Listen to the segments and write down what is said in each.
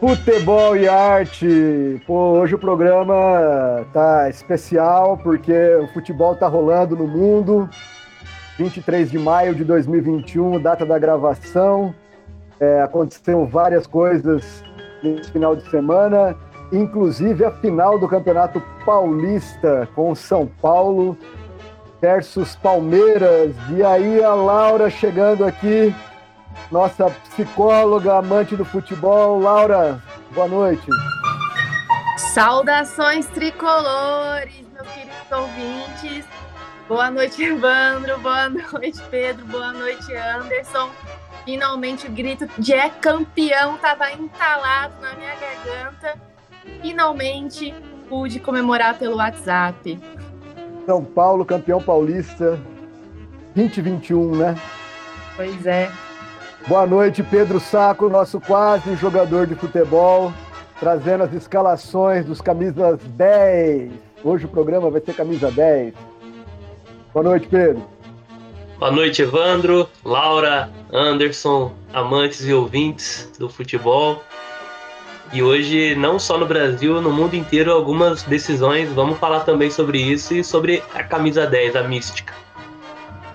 Futebol e arte. Pô, hoje o programa tá especial porque o futebol tá rolando no mundo. 23 de maio de 2021, data da gravação. É, aconteceram várias coisas nesse final de semana, inclusive a final do Campeonato Paulista com São Paulo versus Palmeiras. E aí a Laura chegando aqui nossa psicóloga, amante do futebol. Laura, boa noite. Saudações tricolores, meus queridos ouvintes. Boa noite, Evandro. Boa noite, Pedro. Boa noite, Anderson. Finalmente o grito de é campeão estava entalado na minha garganta. Finalmente pude comemorar pelo WhatsApp. São Paulo, campeão paulista 2021, né? Pois é. Boa noite, Pedro Saco, nosso quase jogador de futebol, trazendo as escalações dos camisas 10. Hoje o programa vai ser camisa 10. Boa noite, Pedro. Boa noite, Evandro, Laura, Anderson, amantes e ouvintes do futebol. E hoje, não só no Brasil, no mundo inteiro, algumas decisões. Vamos falar também sobre isso e sobre a camisa 10, a mística.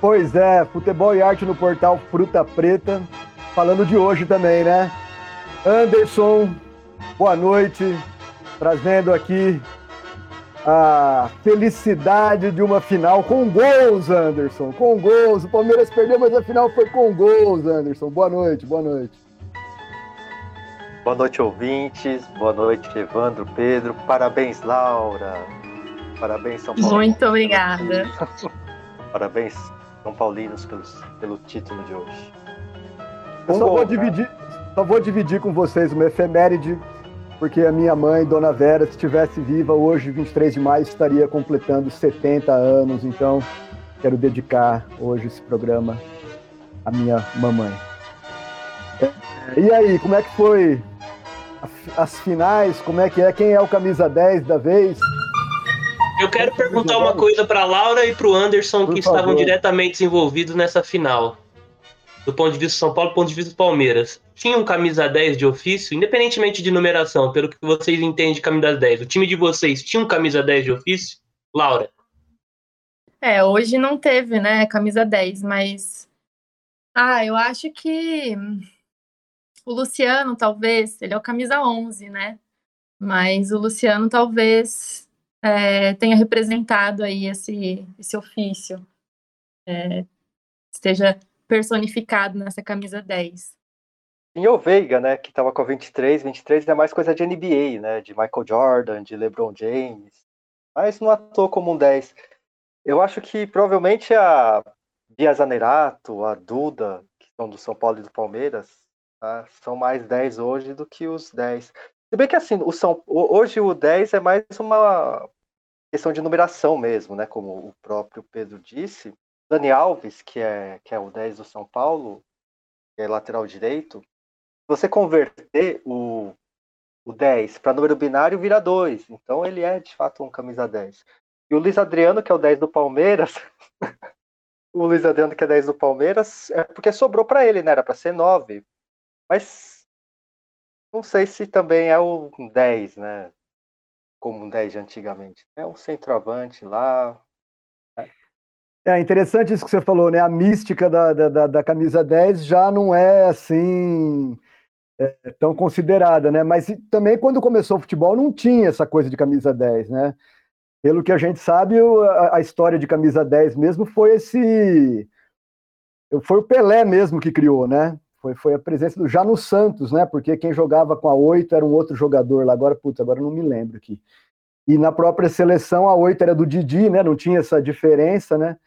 Pois é, futebol e arte no portal Fruta Preta. Falando de hoje também, né? Anderson, boa noite. Trazendo aqui a felicidade de uma final com gols, Anderson. Com gols. O Palmeiras perdeu, mas a final foi com gols, Anderson. Boa noite, boa noite. Boa noite, ouvintes. Boa noite, Evandro, Pedro. Parabéns, Laura. Parabéns, São Paulo. Muito obrigada. Parabéns, são Paulinos pelos, pelo título de hoje. Eu só, vou dividir, só vou dividir com vocês uma efeméride, porque a minha mãe, Dona Vera, se estivesse viva hoje, 23 de maio, estaria completando 70 anos, então quero dedicar hoje esse programa à minha mamãe. E aí, como é que foi as finais? Como é que é? Quem é o camisa 10 da vez? Eu quero perguntar uma coisa para Laura e para o Anderson, Por que favor. estavam diretamente envolvidos nessa final. Do ponto de vista do São Paulo, do ponto de vista do Palmeiras. Tinha um camisa 10 de ofício, independentemente de numeração, pelo que vocês entendem de camisa 10. O time de vocês tinha um camisa 10 de ofício? Laura? É, hoje não teve, né, camisa 10, mas. Ah, eu acho que o Luciano, talvez, ele é o camisa 11, né? Mas o Luciano talvez é, tenha representado aí esse, esse ofício, é, esteja personificado nessa camisa 10. E o Veiga, né, que estava com a 23, 23 é mais coisa de NBA, né, de Michael Jordan, de LeBron James, mas não atuou como um 10. Eu acho que provavelmente a Bia Zanerato, a Duda, que são do São Paulo e do Palmeiras, tá, são mais 10 hoje do que os 10. Se bem que assim, o São, hoje o 10 é mais uma, questão de numeração mesmo, né? Como o próprio Pedro disse. Dani Alves, que é, que é o 10 do São Paulo, que é lateral direito, se você converter o, o 10 para número binário, vira 2. Então ele é de fato um camisa 10. E o Luiz Adriano, que é o 10 do Palmeiras, o Luiz Adriano, que é 10 do Palmeiras, é porque sobrou para ele, né? Era para ser 9. Mas não sei se também é o 10, né? como um 10 de antigamente. É um centroavante lá. É interessante isso que você falou, né? A mística da, da, da camisa 10 já não é assim é, tão considerada, né? Mas também quando começou o futebol não tinha essa coisa de camisa 10, né? Pelo que a gente sabe, a, a história de camisa 10 mesmo foi esse. Foi o Pelé mesmo que criou, né? Foi, foi a presença do já no Santos, né? Porque quem jogava com a 8 era um outro jogador lá. Agora, putz, agora não me lembro aqui. E na própria seleção, a 8 era do Didi, né? Não tinha essa diferença, né?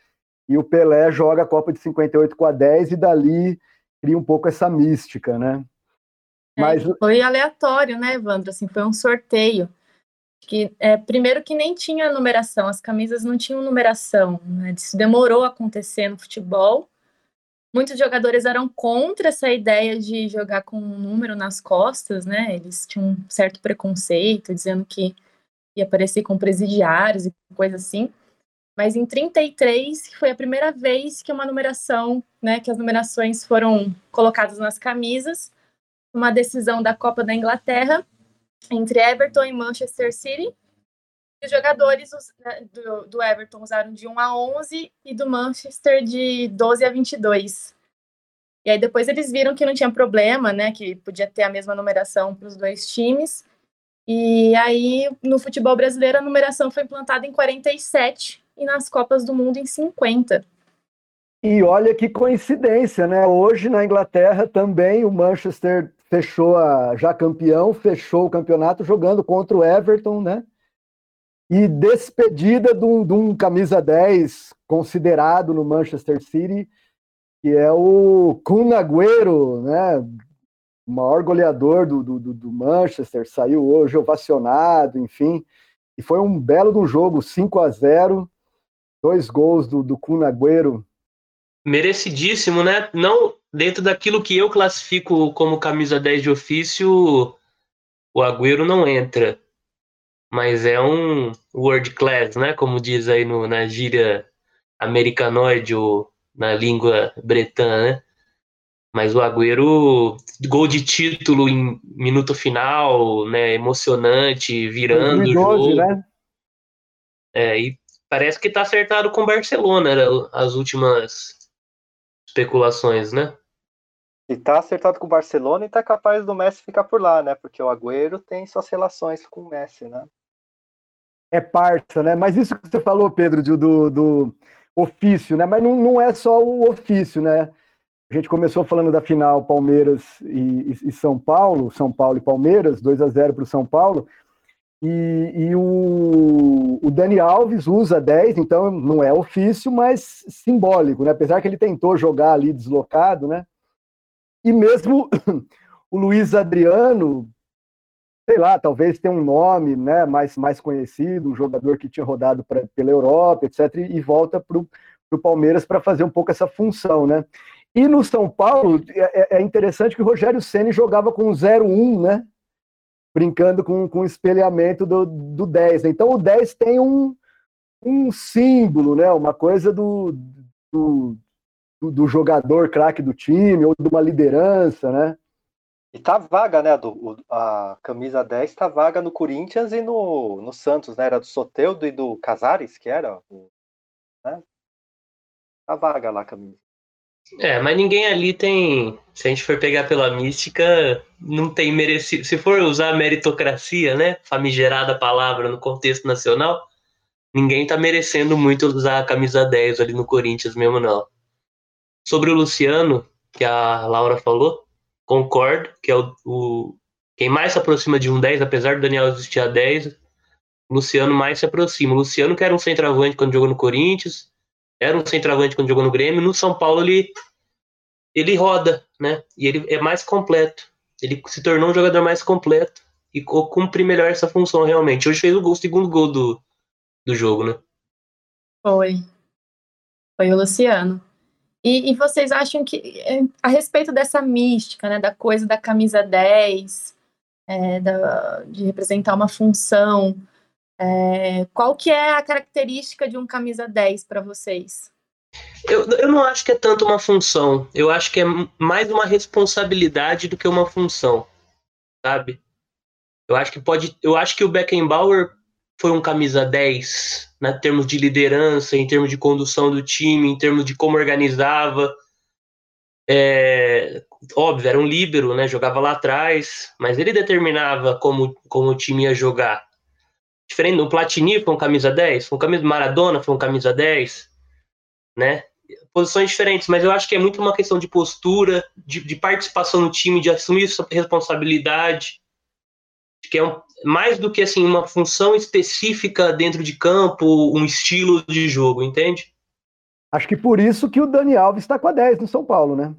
E o Pelé joga a Copa de 58 com a 10 e dali cria um pouco essa mística, né? É, Mas... Foi aleatório, né, Evandro? Assim, foi um sorteio. Que, é, primeiro que nem tinha numeração, as camisas não tinham numeração, né? Isso demorou a acontecer no futebol muitos jogadores eram contra essa ideia de jogar com um número nas costas, né? Eles tinham um certo preconceito, dizendo que ia aparecer com presidiários e coisa assim. Mas em 33 foi a primeira vez que uma numeração, né, que as numerações foram colocadas nas camisas, uma decisão da Copa da Inglaterra entre Everton e Manchester City. Os jogadores né, do, do Everton usaram de 1 a 11 e do Manchester de 12 a 22. E aí depois eles viram que não tinha problema, né, que podia ter a mesma numeração para os dois times. E aí no futebol brasileiro a numeração foi implantada em 47 e nas Copas do Mundo em 50. E olha que coincidência, né? Hoje na Inglaterra também o Manchester fechou a, já campeão, fechou o campeonato jogando contra o Everton, né? E despedida de um, de um camisa 10 considerado no Manchester City, que é o Kun Agüero, né? O maior goleador do, do, do Manchester, saiu hoje ovacionado, enfim. E foi um belo um jogo, 5 a 0 dois gols do, do Kun Agüero. Merecidíssimo, né? Não dentro daquilo que eu classifico como camisa 10 de ofício, o Agüero não entra. Mas é um world class, né? Como diz aí no, na gíria americanoide ou na língua bretã, né? Mas o Agüero, gol de título em minuto final, né? Emocionante, virando 2012, o jogo. Né? É, e parece que tá acertado com o Barcelona, as últimas especulações, né? E tá acertado com o Barcelona e tá capaz do Messi ficar por lá, né? Porque o Agüero tem suas relações com o Messi, né? É parça, né? Mas isso que você falou, Pedro, do, do ofício, né? Mas não, não é só o ofício, né? A gente começou falando da final Palmeiras e, e São Paulo, São Paulo e Palmeiras, 2 a 0 para o São Paulo. E, e o, o, Dani Alves usa 10, então não é ofício, mas simbólico, né? Apesar que ele tentou jogar ali deslocado, né? E mesmo o Luiz Adriano, sei lá, talvez tenha um nome né, mais, mais conhecido, um jogador que tinha rodado pra, pela Europa, etc., e volta para o Palmeiras para fazer um pouco essa função, né? E no São Paulo, é, é, é interessante que o Rogério Ceni jogava com 0-1, né? brincando com, com o espelhamento do, do 10. Então o 10 tem um, um símbolo, né? uma coisa do, do, do jogador craque do time, ou de uma liderança, né? E tá vaga, né? Do, a camisa 10 tá vaga no Corinthians e no, no Santos, né? Era do Soteudo e do Casares, que era. Né? Tá vaga lá a camisa. É, mas ninguém ali tem. Se a gente for pegar pela mística, não tem merecido. Se for usar meritocracia, né? Famigerada palavra no contexto nacional, ninguém tá merecendo muito usar a camisa 10 ali no Corinthians mesmo, não. Sobre o Luciano, que a Laura falou, concordo, que é o, o quem mais se aproxima de um 10, apesar do Daniel existir a 10, o Luciano mais se aproxima. O Luciano, que era um centroavante quando jogou no Corinthians, era um centroavante quando jogou no Grêmio. No São Paulo ele ele roda, né? E ele é mais completo. Ele se tornou um jogador mais completo e cumpre melhor essa função realmente. Hoje fez o, gol, o segundo gol do, do jogo, né? Foi. Foi o Luciano. E, e, vocês acham que, é, a respeito dessa mística, né, da coisa da camisa 10, é, da, de representar uma função, é, qual que é a característica de um camisa 10 para vocês? Eu, eu não acho que é tanto uma função. Eu acho que é mais uma responsabilidade do que uma função, sabe? Eu acho que pode. Eu acho que o Beckenbauer foi um camisa 10, né, em termos de liderança, em termos de condução do time, em termos de como organizava. É, óbvio, era um líbero, né? Jogava lá atrás, mas ele determinava como, como o time ia jogar diferente. O Platini foi um camisa 10, foi um camisa Maradona foi um camisa 10, né? Posições diferentes, mas eu acho que é muito uma questão de postura, de, de participação no time, de assumir sua responsabilidade, que é um, mais do que assim uma função específica dentro de campo, um estilo de jogo, entende? Acho que por isso que o Dani Alves está com a 10 no São Paulo, né?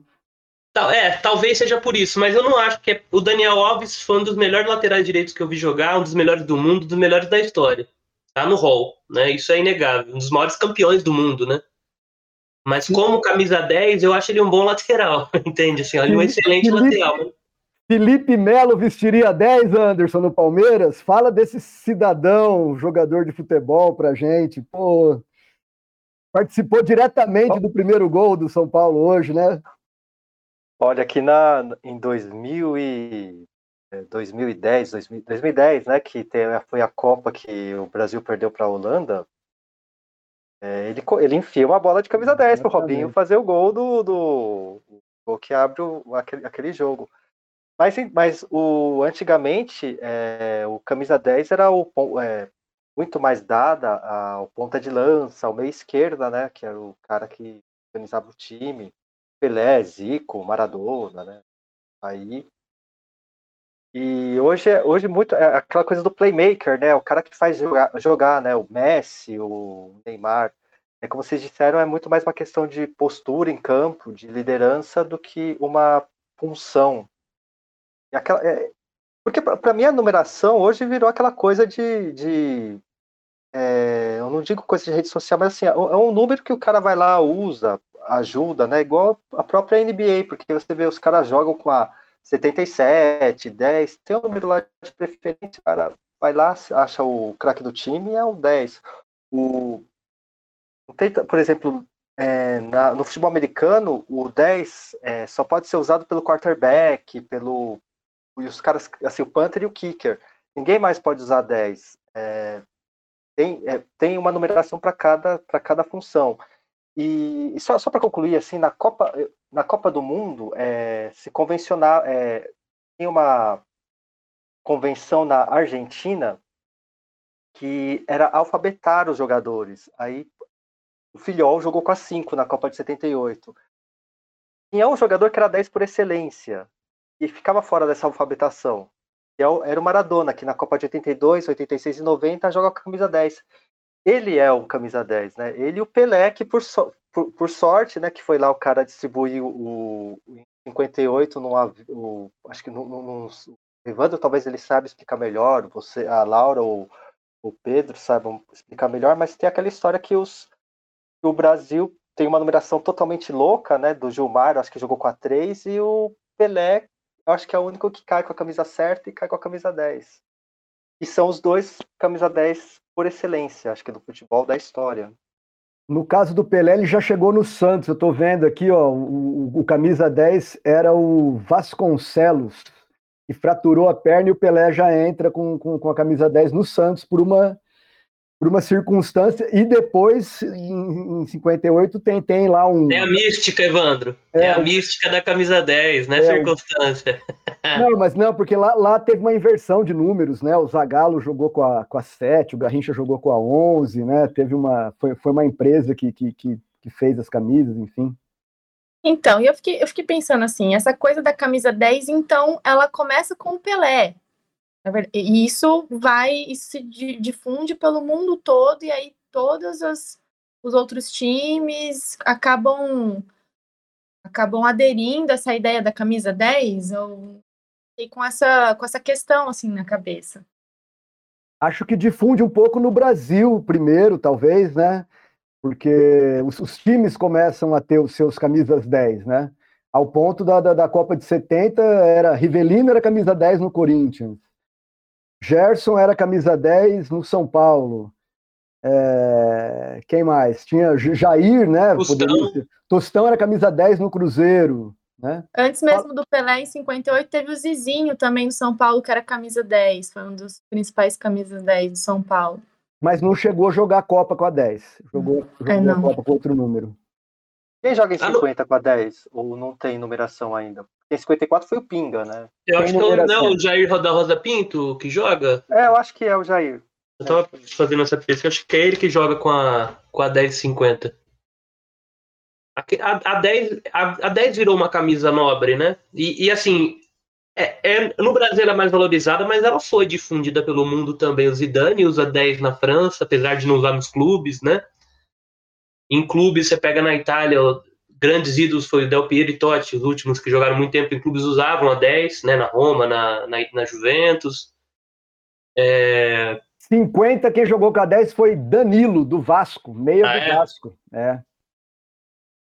É, talvez seja por isso, mas eu não acho que é... o Daniel Alves foi um dos melhores laterais direitos que eu vi jogar, um dos melhores do mundo, um dos melhores da história. Tá no hall, né? Isso é inegável. Um dos maiores campeões do mundo, né? Mas como camisa 10, eu acho ele um bom lateral, entende? Assim, ele é um excelente lateral. Felipe Melo vestiria 10, Anderson, no Palmeiras? Fala desse cidadão, jogador de futebol pra gente. Pô, participou diretamente do primeiro gol do São Paulo hoje, né? Olha, aqui na, em 2000 e, 2010, 2010, né, que foi a Copa que o Brasil perdeu para a Holanda, é, ele, ele enfia uma bola de camisa 10 para o Robinho fazer o gol do, do, do que abre o, aquele, aquele jogo. Mas, mas o, antigamente, é, o camisa 10 era o, é, muito mais dada ao ponta de lança, ao meio esquerda, né? Que era o cara que organizava o time. Pelé, Zico, Maradona, né? Aí. E hoje, é, hoje muito é aquela coisa do playmaker, né? O cara que faz jogar, jogar, né? O Messi, o Neymar. É como vocês disseram, é muito mais uma questão de postura em campo, de liderança, do que uma função Aquela, é, porque para mim a numeração hoje virou aquela coisa de. de é, eu não digo coisa de rede social, mas assim, é, é um número que o cara vai lá, usa, ajuda, né? Igual a própria NBA, porque você vê os caras jogam com a 77, 10, tem um número lá de preferência, cara. Vai lá, acha o craque do time é um 10. O, por exemplo, é, na, no futebol americano, o 10 é, só pode ser usado pelo quarterback, pelo, os caras, assim, o Panther e o Kicker. Ninguém mais pode usar 10. É, tem, é, tem uma numeração para cada, cada função. E, e só, só para concluir, assim, na Copa, na Copa do Mundo, é, se convencionar, é, tem uma convenção na Argentina que era alfabetar os jogadores. Aí o Filhol jogou com a 5 na Copa de 78. E é um jogador que era 10 por excelência e ficava fora dessa alfabetação. É era o Maradona, que na Copa de 82, 86 e 90 joga com a camisa 10. Ele é o camisa 10, né? Ele e o Pelé, que por, so, por, por, sorte, né, que foi lá o cara distribuir o, o em 58 no, o, acho que no, no, Evandro talvez ele saiba explicar melhor, você, a Laura ou o Pedro saibam explicar melhor, mas tem aquela história que os que o Brasil tem uma numeração totalmente louca, né, do Gilmar, acho que jogou com a 3 e o Pelé eu acho que é o único que cai com a camisa certa e cai com a camisa 10. E são os dois camisa 10 por excelência, acho que do futebol da história. No caso do Pelé, ele já chegou no Santos. Eu estou vendo aqui, ó, o, o, camisa 10 era o Vasconcelos, que fraturou a perna e o Pelé já entra com, com, com a camisa 10 no Santos por uma por uma circunstância, e depois, em, em 58, tem, tem lá um. É a mística, Evandro. É, é a mística da camisa 10, né? É, circunstância. Não, mas não, porque lá, lá teve uma inversão de números, né? O Zagallo jogou com a, com a 7, o Garrincha jogou com a 11, né? Teve uma. Foi, foi uma empresa que, que, que, que fez as camisas, enfim. Então, eu fiquei, eu fiquei pensando assim, essa coisa da camisa 10, então, ela começa com o Pelé, e isso vai, isso se difunde pelo mundo todo, e aí todos os, os outros times acabam acabam aderindo a essa ideia da camisa 10, ou e com essa, com essa questão assim na cabeça. Acho que difunde um pouco no Brasil primeiro, talvez, né? Porque os, os times começam a ter os seus camisas 10, né? Ao ponto da, da, da Copa de 70, era Rivelino era camisa 10 no Corinthians. Gerson era camisa 10 no São Paulo. É, quem mais? Tinha Jair, né? Tostão. Tostão era camisa 10 no Cruzeiro. Né? Antes mesmo do Pelé, em 58, teve o Zizinho também no São Paulo, que era camisa 10. Foi um dos principais camisas 10 do São Paulo. Mas não chegou a jogar a Copa com a 10. Jogou, é, jogou é, a Copa com outro número. Quem joga em 50 ah, com a 10? Ou não tem numeração ainda? Porque em 54 foi o Pinga, né? Eu acho que é não, o Jair da Rosa Pinto que joga. É, eu acho que é o Jair. Eu tava fazendo essa pesquisa, acho que é ele que joga com a, com a 10,50. A, a, a, 10, a, a 10 virou uma camisa nobre, né? E, e assim, é, é, no Brasil ela é mais valorizada, mas ela foi difundida pelo mundo também. O Zidane usa 10 na França, apesar de não usar nos clubes, né? Em clubes, você pega na Itália, grandes ídolos foi o Del Piero e Totti, os últimos que jogaram muito tempo em clubes usavam a 10, né, na Roma, na, na, na Juventus. É... 50, quem jogou com a 10 foi Danilo, do Vasco, meia ah, do é? Vasco. É.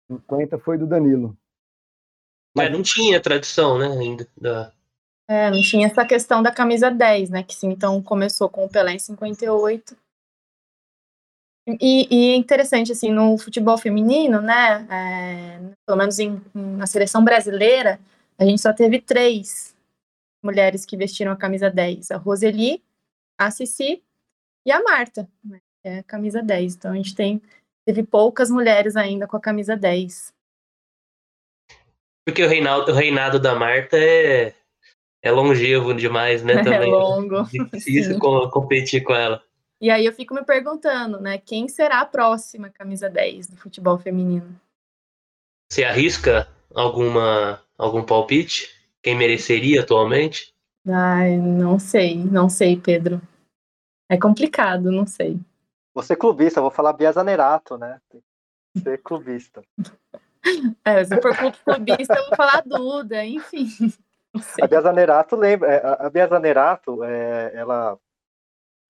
50 foi do Danilo. Mas... É, não tinha tradição, né, ainda, da, É, não tinha essa questão da camisa 10, né? Que sim, então começou com o Pelé em 58. E, e é interessante, assim, no futebol feminino, né? É, pelo menos em, na seleção brasileira, a gente só teve três mulheres que vestiram a camisa 10. A Roseli, a Cici e a Marta, né, que é a camisa 10. Então a gente tem, teve poucas mulheres ainda com a camisa 10. Porque o reinado, o reinado da Marta é, é longevo demais, né? É também. É longo. Difícil competir com ela. E aí eu fico me perguntando, né? Quem será a próxima camisa 10 do futebol feminino? Você arrisca alguma algum palpite? Quem mereceria atualmente? Ai, não sei, não sei, Pedro. É complicado, não sei. Você clubista, vou falar Bia Zanerato, né? Você clubista. É, se for clubista, eu vou falar Duda, enfim. A Bia Zanerato lembra. É, a Bia Zanerato, é, ela,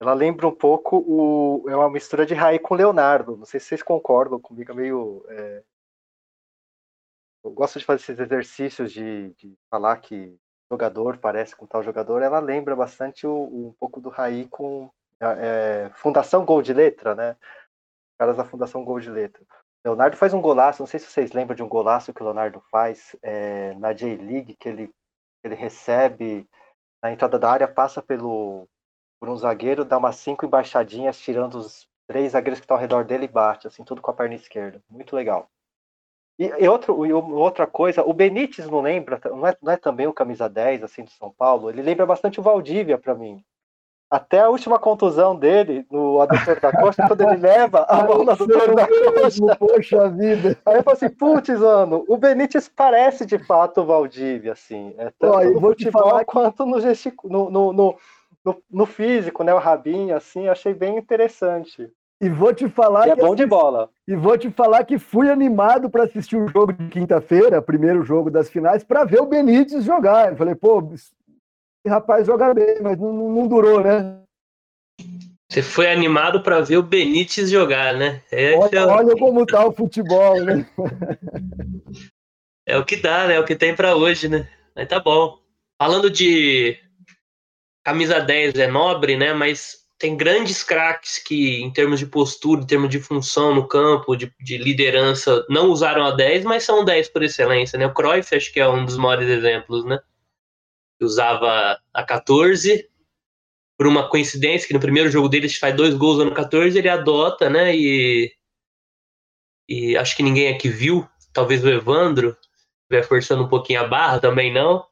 ela lembra um pouco o. É uma mistura de Raí com Leonardo. Não sei se vocês concordam comigo, é meio. É, eu gosto de fazer esses exercícios de, de falar que jogador parece com tal jogador. Ela lembra bastante o, um pouco do Raí com é, Fundação Gol de Letra, né? Caras da Fundação Gol de Letra. Leonardo faz um golaço, não sei se vocês lembram de um golaço que o Leonardo faz é, na J-League, que ele, ele recebe na entrada da área, passa pelo um zagueiro, dá umas cinco embaixadinhas, tirando os três zagueiros que estão ao redor dele e bate, assim, tudo com a perna esquerda. Muito legal. E, e, outro, e outra coisa, o Benítez não lembra, não é, não é também o camisa 10, assim, de São Paulo? Ele lembra bastante o Valdívia para mim. Até a última contusão dele, no adutor da costa, quando ele leva a mão no adutor da costa. Poxa vida. Aí eu falo assim, putz, mano, o Benítez parece de fato o Valdívia, assim. É tanto Ó, no futebol falar... quanto no, gestico, no, no, no, no, físico, né? O rabinho, assim, achei bem interessante. E vou te falar e é bom de bola. E vou te falar que fui animado para assistir o jogo de quinta-feira, primeiro jogo das finais, para ver o Benítez jogar. Eu falei, pô, rapaz joga bem, mas não, não durou, né? Você foi animado para ver o Benítez jogar, né? É olha, é... olha, como tá o futebol, né? é o que dá, né? É o que tem para hoje, né? Mas tá bom. Falando de camisa 10 é nobre, né? Mas tem grandes craques que, em termos de postura, em termos de função no campo, de, de, liderança, não usaram a 10, mas são 10 por excelência, né? O Cruyff acho que é um dos maiores exemplos, né? usava a 14, por uma coincidência, que no primeiro jogo dele faz dois gols no 14, ele adota, né? E, e acho que ninguém aqui viu, talvez o Evandro estiver forçando um pouquinho a barra, também não.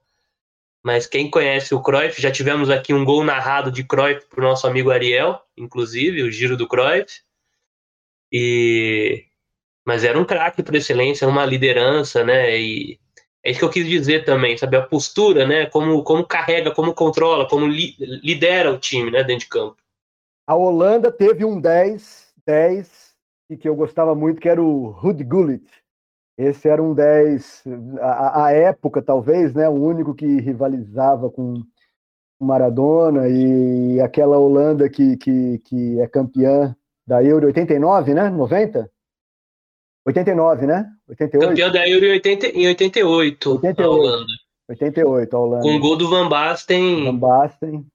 Mas quem conhece o Cruyff, já tivemos aqui um gol narrado de Cruyff para o nosso amigo Ariel, inclusive, o giro do Cruyff. E mas era um craque por excelência, uma liderança, né? E é isso que eu quis dizer também, sabe? A postura, né? Como, como carrega, como controla, como li, lidera o time, né? Dentro de campo. A Holanda teve um 10, 10, e que eu gostava muito, que era o Ruud Gullit. Esse era um 10, a, a época, talvez, né? O único que rivalizava com Maradona e aquela Holanda que, que, que é campeã da Euro 89, né? 90? 89, né? 88? Campeão da Euro em, 80, em 88, 88, a Holanda. 88, a Holanda. Com o gol do Van Basten. Van Basten.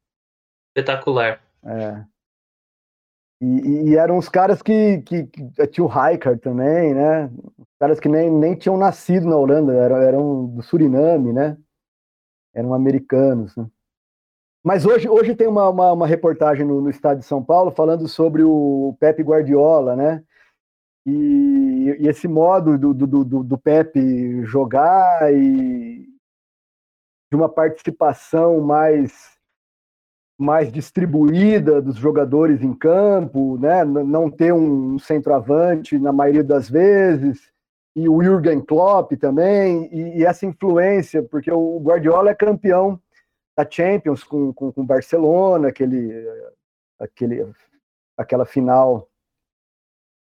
Espetacular. É. E, e, eram os caras que, que, que tinha o Rijkaard também, né? Caras que nem, nem tinham nascido na Holanda, eram, eram do Suriname, né? Eram americanos, né? Mas hoje, hoje tem uma, uma, uma reportagem no, no, estado de São Paulo falando sobre o Pepe Guardiola, né? E, e esse modo do, do, do, do Pepe jogar e de uma participação mais mais distribuída dos jogadores em campo, né? não ter um centroavante na maioria das vezes, e o Jürgen Klopp também, e, e essa influência, porque o Guardiola é campeão da Champions com o com, com Barcelona, aquele, aquele, aquela final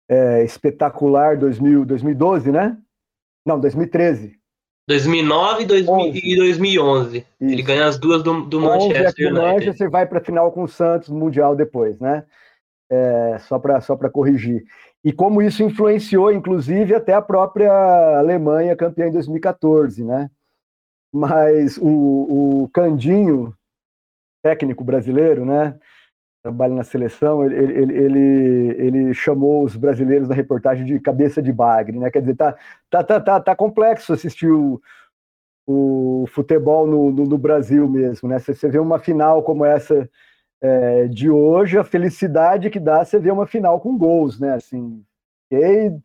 é, espetacular 2000, 2012, né? Não, 2013. 2009 2000, e 2011. Isso. Ele ganha as duas do, do Manchester United. O Manchester vai para a final com o Santos Mundial depois, né? É, só para só corrigir. E como isso influenciou, inclusive, até a própria Alemanha campeã em 2014, né? mas o, o Candinho, técnico brasileiro, né? Trabalha na seleção, ele, ele, ele, ele, chamou os brasileiros na reportagem de cabeça de bagre, né? Quer dizer, tá, tá, tá, tá, tá complexo assistir o, o futebol no, no, no, Brasil mesmo, né? Você, vê uma final como essa é, de hoje, a felicidade que dá você ver uma final com gols, né? Assim, fiquei,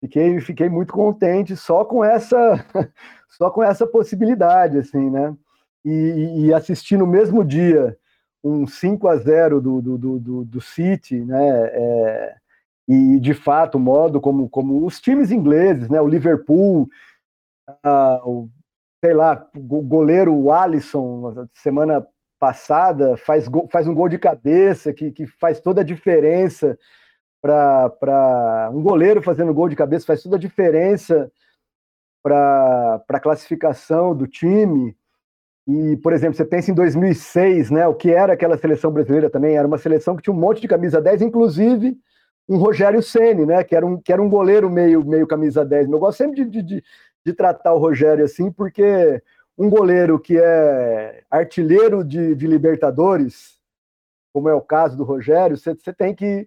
fiquei, fiquei muito contente só com essa só com essa possibilidade, assim, né? E, e assistir no mesmo dia um 5 a 0 do, do, do, do City, né? É, e de fato, o modo como, como os times ingleses, né? O Liverpool, o, sei lá, o goleiro Alisson, semana passada, faz, faz um gol de cabeça que, que faz toda a diferença para um goleiro fazendo gol de cabeça faz toda a diferença para a classificação do time. E, por exemplo, você pensa em 2006, né, o que era aquela seleção brasileira também, era uma seleção que tinha um monte de camisa 10, inclusive um Rogério Ceni, né, que era um, que era um goleiro meio, meio camisa 10. Eu gosto sempre de, de, de tratar o Rogério assim, porque um goleiro que é artilheiro de, de Libertadores, como é o caso do Rogério, você, você tem que,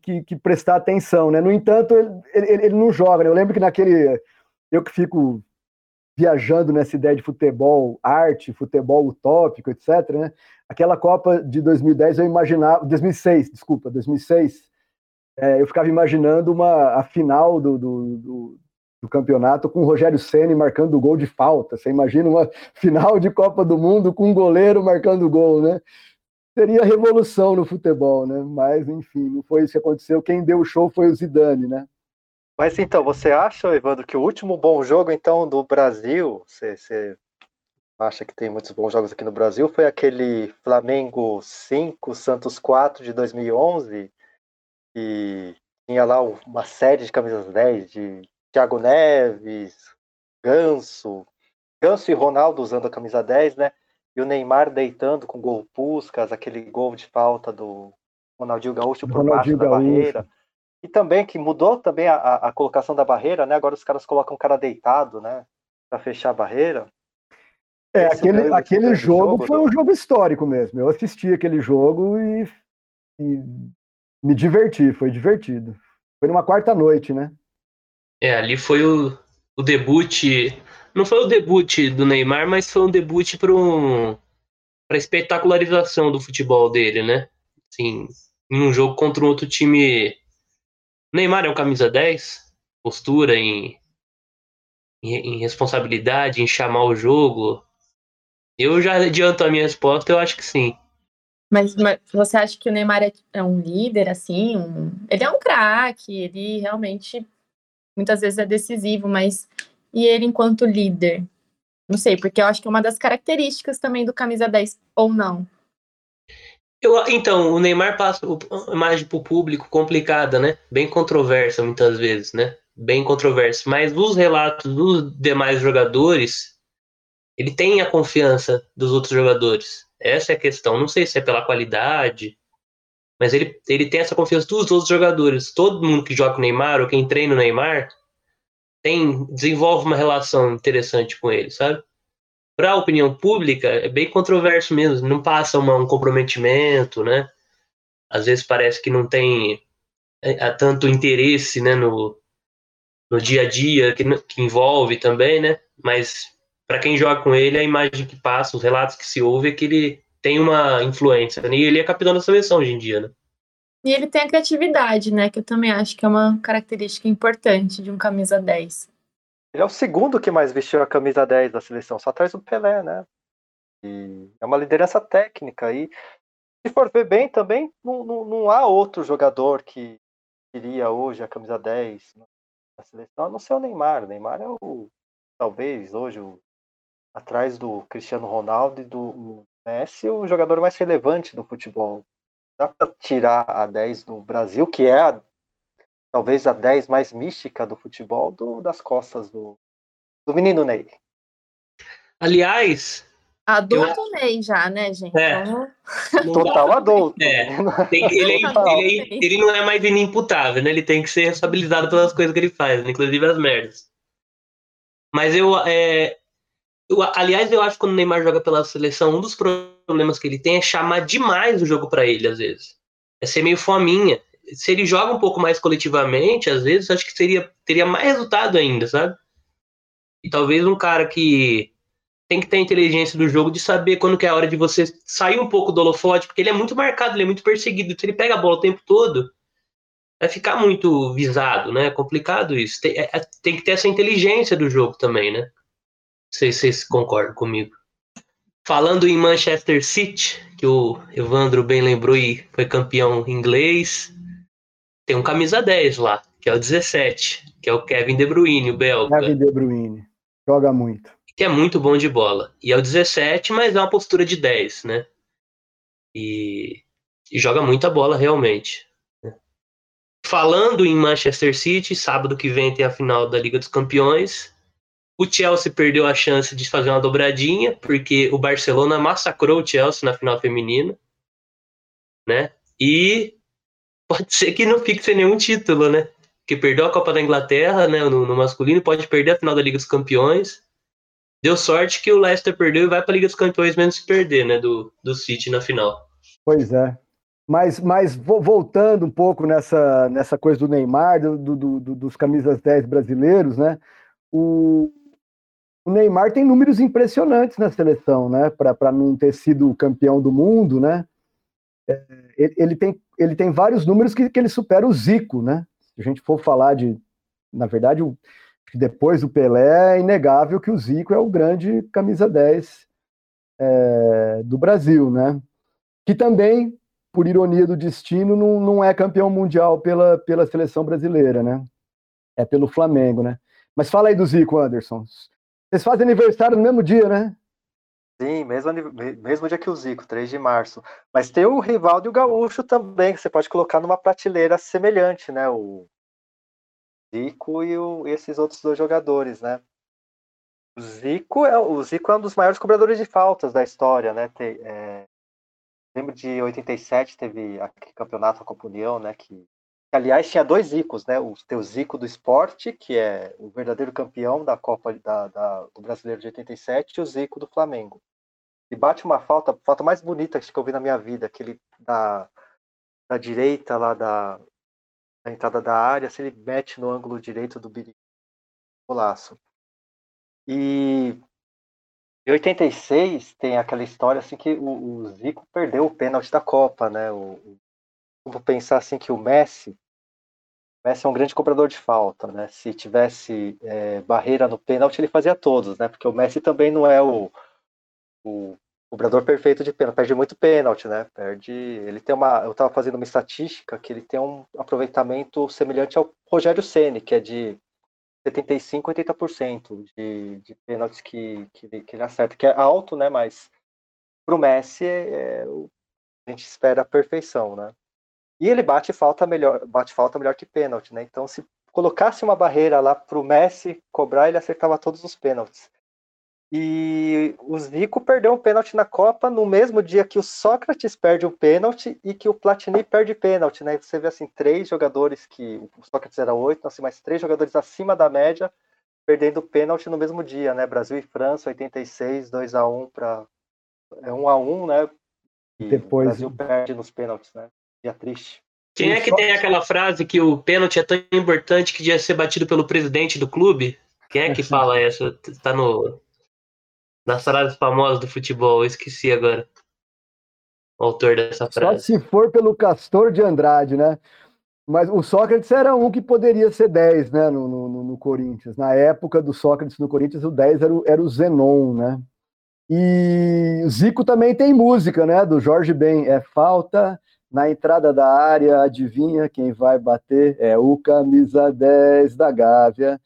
que, que, prestar atenção, né? No entanto, ele, ele, ele não joga, né? Eu lembro que naquele eu que fico viajando nessa ideia de futebol, arte, futebol utópico, etc. Né? Aquela Copa de 2010 eu imaginava, 2006, desculpa, 2006, é, eu ficava imaginando uma a final do, do, do, do campeonato com o Rogério Ceni marcando gol de falta. Você imagina uma final de Copa do Mundo com um goleiro marcando gol, né? Seria revolução no futebol, né? Mas enfim, não foi isso que aconteceu. Quem deu o show foi o Zidane, né? Mas então, você acha, Evandro, que o último bom jogo, então, do Brasil, você, você acha que tem muitos bons jogos aqui no Brasil, foi aquele Flamengo 5, Santos 4 de 2011, e tinha lá uma série de camisas 10 de Thiago Neves, Ganso, Ganso e Ronaldo usando a camisa 10, né? E o Neymar deitando com gol Puscas, aquele gol de falta do Ronaldinho Gaúcho por Ronaldinho baixo da Gaúcho. barreira. E também que mudou também a, a, colocação da barreira, né? Agora os caras colocam o cara deitado, né? Para fechar a barreira. É, Esse aquele, aquele jogo, jogo, foi um jogo histórico mesmo. Eu assisti aquele jogo e, e me diverti, foi divertido. Foi numa quarta noite, né? É, ali foi o, o debut. Não foi o debut do Neymar, mas foi um debut para um, a espetacularização do futebol dele, né? Assim, em um jogo contra um outro time Neymar é um camisa 10? Postura em, em, em, responsabilidade, em chamar o jogo? Eu já adianto a minha resposta, eu acho que sim. Mas, mas você acha que o Neymar é, é um líder, assim? Um, ele é um craque, ele realmente muitas vezes é decisivo, mas e ele enquanto líder? Não sei, porque eu acho que é uma das características também do camisa 10, ou não? Eu, então, o Neymar passa uma imagem para o público complicada, né? Bem controversa muitas vezes, né? Bem controversa. Mas os relatos dos demais jogadores, ele tem a confiança dos outros jogadores. Essa é a questão. Não sei se é pela qualidade, mas ele, ele tem essa confiança dos outros jogadores. Todo mundo que joga com o Neymar ou quem treina o Neymar tem desenvolve uma relação interessante com ele, sabe? Para a opinião pública é bem controverso mesmo, não passa uma, um comprometimento, né? Às vezes parece que não tem é, tanto interesse, né, no, no dia a dia que, que envolve também, né? Mas para quem joga com ele, a imagem que passa, os relatos que se ouve é que ele tem uma influência. Né? E ele é capitão da seleção hoje em dia, né? E ele tem a criatividade, né? Que eu também acho que é uma característica importante de um camisa 10. Ele é o segundo que mais vestiu a camisa 10 da seleção, só atrás do Pelé, né? E é uma liderança técnica. E se for ver bem também, não, não, não há outro jogador que iria hoje a camisa 10 da seleção, a não ser o Neymar. O Neymar é o, talvez, hoje, o, atrás do Cristiano Ronaldo e do Messi, o jogador mais relevante do futebol. Dá para tirar a 10 do Brasil, que é a talvez a 10 mais mística do futebol do, das costas do, do menino Ney. Aliás. Adulto eu... Ney já, né, gente? É. Então... Total adulto. É. Tem, ele, é, ele, ele, não é mais inimputável, né? Ele tem que ser responsabilizado pelas coisas que ele faz, né? inclusive as merdas. Mas eu, é, Eu, aliás, eu acho que quando o Neymar joga pela seleção, um dos problemas que ele tem é chamar demais o jogo para ele, às vezes. É ser meio fominha. Se ele joga um pouco mais coletivamente, às vezes, acho que seria, teria mais resultado ainda, sabe? E talvez um cara que tem que ter a inteligência do jogo de saber quando que é a hora de você sair um pouco do holofote, porque ele é muito marcado, ele é muito perseguido. Se ele pega a bola o tempo todo, vai ficar muito visado, né? É complicado isso. Tem, é, tem que ter essa inteligência do jogo também, né? Se vocês concordam comigo. Falando em Manchester City, que o Evandro bem lembrou e foi campeão inglês, tem um camisa 10 lá, que é o 17, que é o Kevin De Bruyne, o belga. Kevin De Bruyne. Joga muito. Que é muito bom de bola. E é o 17, mas é uma postura de 10, né? E, e joga muita bola realmente. Falando em Manchester City, sábado que vem tem a final da Liga dos Campeões. O Chelsea perdeu a chance de fazer uma dobradinha, porque o Barcelona massacrou o Chelsea na final feminina, né? E pode ser que não fique sem nenhum título, né? Que perdeu a Copa da Inglaterra, né, no, no masculino, pode perder a final da Liga dos Campeões. Deu sorte que o Leicester perdeu e vai para a Liga dos Campeões mesmo se perder, né, do, do City na final. Pois é. Mas, mas voltando um pouco nessa, nessa coisa do Neymar, do, do, do, dos camisas 10 brasileiros, né? O, o Neymar tem números impressionantes na seleção, né? Para não ter sido campeão do mundo, né? É, ele, ele, tem, ele tem vários números que, que ele supera o Zico, né? Se a gente for falar de. Na verdade, o, depois do Pelé, é inegável que o Zico é o grande camisa 10 é, do Brasil, né? Que também por ironia do destino, não, não é campeão mundial pela, pela seleção brasileira, né? É pelo Flamengo, né? Mas fala aí do Zico, Anderson. Vocês fazem aniversário no mesmo dia, né? Sim, mesmo, mesmo dia que o Zico, 3 de março. Mas tem o Rivaldo e o Gaúcho também, que você pode colocar numa prateleira semelhante, né? O Zico e, o, e esses outros dois jogadores, né? O Zico, é, o Zico é um dos maiores cobradores de faltas da história, né? Tem, é, lembro de 87, teve aquele campeonato a Copa União, né? Que, aliás tinha dois Zicos, né? O teu Zico do esporte, que é o verdadeiro campeão da Copa da, da, do Brasileiro de 87, e o Zico do Flamengo. E bate uma falta, falta mais bonita que eu vi na minha vida, aquele da, da direita lá da, da entrada da área, se ele mete no ângulo direito do Biri. Golaço. E em 86 tem aquela história assim que o, o Zico perdeu o pênalti da Copa, né? O, vou pensar assim que o Messi, Messi é um grande cobrador de falta, né? Se tivesse é, barreira no pênalti ele fazia todos, né? Porque o Messi também não é o, o cobrador perfeito de pênalti, perde muito pênalti, né? Perde, ele tem uma, eu estava fazendo uma estatística que ele tem um aproveitamento semelhante ao Rogério Ceni, que é de 75, 80% de, de pênaltis que, que, que, ele acerta, que é alto, né? Mas para o Messi é, é, a gente espera a perfeição, né? E ele bate falta melhor, bate falta melhor que pênalti, né? Então, se colocasse uma barreira lá para o Messi cobrar, ele acertava todos os pênaltis. E o Zico perdeu um pênalti na Copa no mesmo dia que o Sócrates perde um pênalti e que o Platini perde pênalti, né? Você vê assim, três jogadores que. O Sócrates era oito, assim, mas três jogadores acima da média perdendo pênalti no mesmo dia, né? Brasil e França, 86, 2 a 1 para é 1 a 1, né? E Depois... o Brasil perde nos pênaltis, né? Dia triste. Quem é que tem aquela frase que o pênalti é tão importante que devia ser batido pelo presidente do clube? Quem é que fala essa? Tá no das frases famosas do futebol, eu esqueci agora. O autor dessa frase. Só se for pelo Castor de Andrade, né? Mas o Sócrates era um que poderia ser 10, né, no, no, no Corinthians. Na época do Sócrates no Corinthians, o 10 era o, era o Zenon, né? E Zico também tem música, né, do Jorge Ben. É falta na entrada da área, adivinha quem vai bater? É o camisa 10 da Gávea.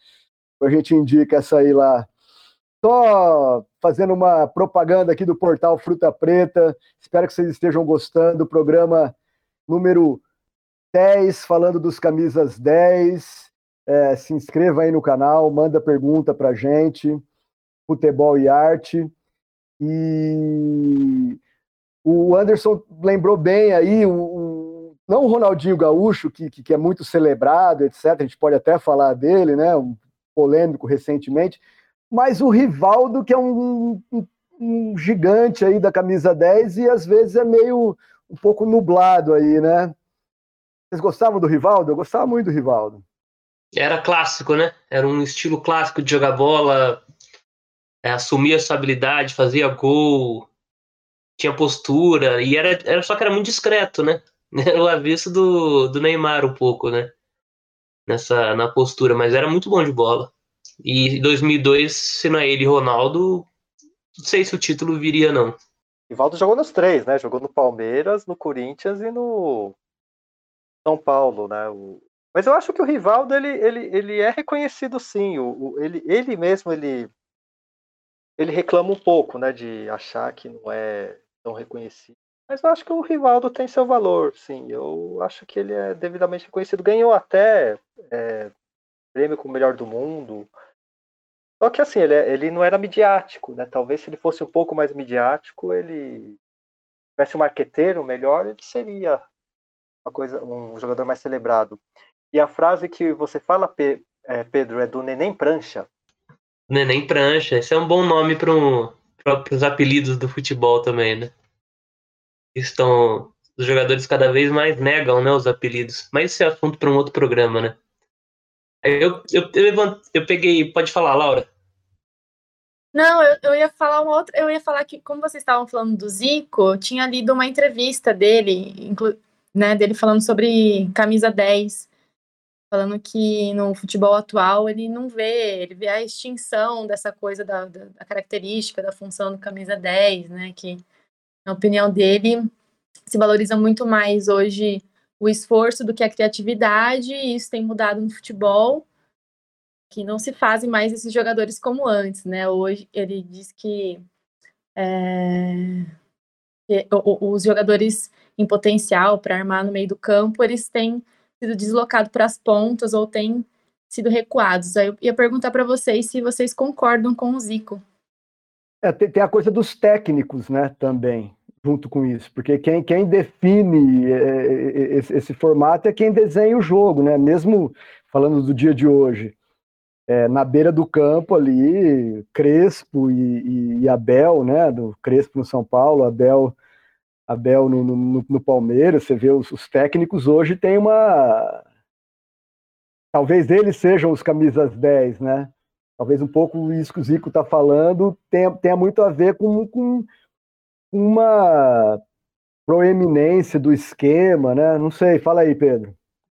A gente indica essa aí lá só fazendo uma propaganda aqui do portal Fruta Preta. Espero que vocês estejam gostando. Programa número 10, falando dos camisas 10. É, se inscreva aí no canal, manda pergunta pra gente. Futebol e arte. E o Anderson lembrou bem aí, o, o não o Ronaldinho Gaúcho, que, que, que, é muito celebrado, etc. A gente pode até falar dele, né? Um polêmico recentemente mas o Rivaldo, que é um, um, um, gigante aí da camisa 10 e às vezes é meio um pouco nublado aí, né? Vocês gostavam do Rivaldo? Eu gostava muito do Rivaldo. Era clássico, né? Era um estilo clássico de jogar bola, é, assumia sua habilidade, fazia gol, tinha postura, e era, era só que era muito discreto, né? Era o avesso do, do Neymar um pouco, né? Nessa, na postura, mas era muito bom de bola. E em 2002, se não é ele Ronaldo, não sei se o título viria, não. Rivaldo jogou nos três, né? Jogou no Palmeiras, no Corinthians e no São Paulo, né? O... Mas eu acho que o Rivaldo, ele, ele, ele é reconhecido sim. O, o, ele, ele mesmo, ele, ele reclama um pouco, né? De achar que não é tão reconhecido. Mas eu acho que o Rivaldo tem seu valor, sim. Eu acho que ele é devidamente reconhecido. Ganhou até é, prêmio como melhor do mundo. Só que assim, ele, é, ele não era midiático, né? Talvez se ele fosse um pouco mais midiático, ele tivesse um marqueteiro melhor, ele seria uma coisa, um jogador mais celebrado. E a frase que você fala, é, Pedro, é do Neném Prancha. Neném Prancha, esse é um bom nome para um, os apelidos do futebol também, né? Estão os jogadores cada vez mais negam, né, os apelidos. Mas esse é assunto para um outro programa, né? Eu, eu, eu, eu peguei. Pode falar, Laura. Não, eu, eu ia falar uma outra. Eu ia falar que, como vocês estavam falando do Zico, tinha lido uma entrevista dele, inclu, né, dele falando sobre camisa 10, falando que no futebol atual ele não vê, ele vê a extinção dessa coisa da, da, da característica, da função do camisa 10, né? Que, na opinião dele, se valoriza muito mais hoje o esforço do que a criatividade, e isso tem mudado no futebol, que não se fazem mais esses jogadores como antes, né? Hoje ele diz que, é, os jogadores em potencial para armar no meio do campo, eles têm sido deslocados para as pontas ou têm sido recuados. Aí eu ia perguntar para vocês se vocês concordam com o Zico. É, tem, tem, a coisa dos técnicos, né, também junto com isso, porque quem, quem define é, é, é, esse, esse, formato é quem desenha o jogo, né? Mesmo falando do dia de hoje, é, na beira do campo ali, Crespo e, e, e, Abel, né? Do Crespo no São Paulo, Abel, Abel no, no, no Palmeiras. Você vê os, os técnicos hoje tem uma, talvez eles sejam os camisas 10, né? Talvez um pouco isso que o Zico está falando tenha, tenha muito a ver com, com uma proeminência do esquema, né? Não sei, fala aí, Pedro.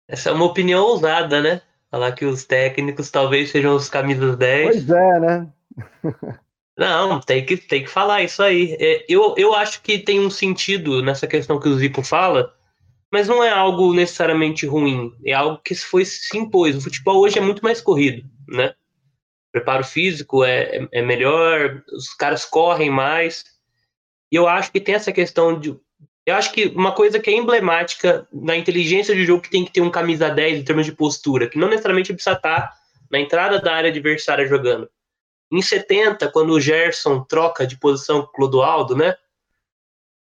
Essa é uma opinião ousada, né? Falar que os técnicos talvez sejam os camisas 10. Pois é, né? Não, tem que, tem que falar isso aí. É, eu, eu acho que tem um sentido nessa questão que o Zico fala, mas não é algo necessariamente ruim. É algo que foi, se impôs. O futebol hoje é muito mais corrido, né? O preparo físico é, é, é melhor, os caras correm mais. E eu acho que tem essa questão de. Eu acho que uma coisa que é emblemática na inteligência de jogo que tem que ter um camisa 10 em termos de postura, que não necessariamente precisa estar na entrada da área adversária jogando. Em 70, quando o Gerson troca de posição com o Clodoaldo, né?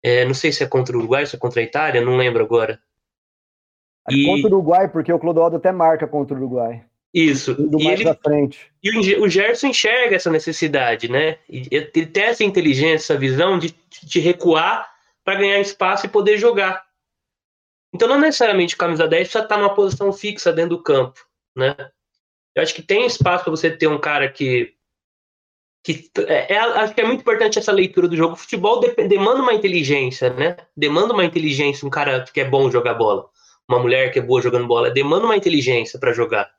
É, não sei se é contra o Uruguai, se é contra a Itália, não lembro agora. É e... Contra o Uruguai, porque o Clodoaldo até marca contra o Uruguai. Isso. Do e ele, frente. E o Gerson enxerga essa necessidade, né? Ele tem essa inteligência, essa visão de, de recuar para ganhar espaço e poder jogar. Então não necessariamente camisa 10 precisa estar numa posição fixa dentro do campo, né? Eu acho que tem espaço para você ter um cara que que é, é, acho que é muito importante essa leitura do jogo. O futebol demanda uma inteligência, né? Demanda uma inteligência, um cara que é bom jogar bola, uma mulher que é boa jogando bola, demanda uma inteligência para jogar.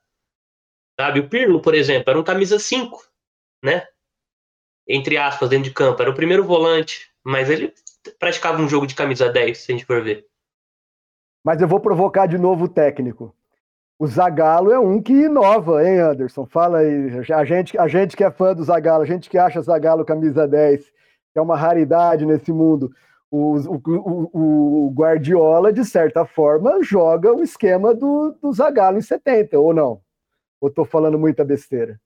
Sabe? O Pirlo, por exemplo, era um camisa 5, né? Entre aspas, dentro de campo. Era o primeiro volante, mas ele praticava um jogo de camisa 10, se a gente for ver. Mas eu vou provocar de novo o técnico. O Zagallo é um que inova, hein, Anderson? Fala aí. A gente, a gente que é fã do Zagallo, a gente que acha Zagallo camisa 10, que é uma raridade nesse mundo. O, o, o, o Guardiola, de certa forma, joga o esquema do, do Zagallo em 70, ou não? Ou estou falando muita besteira?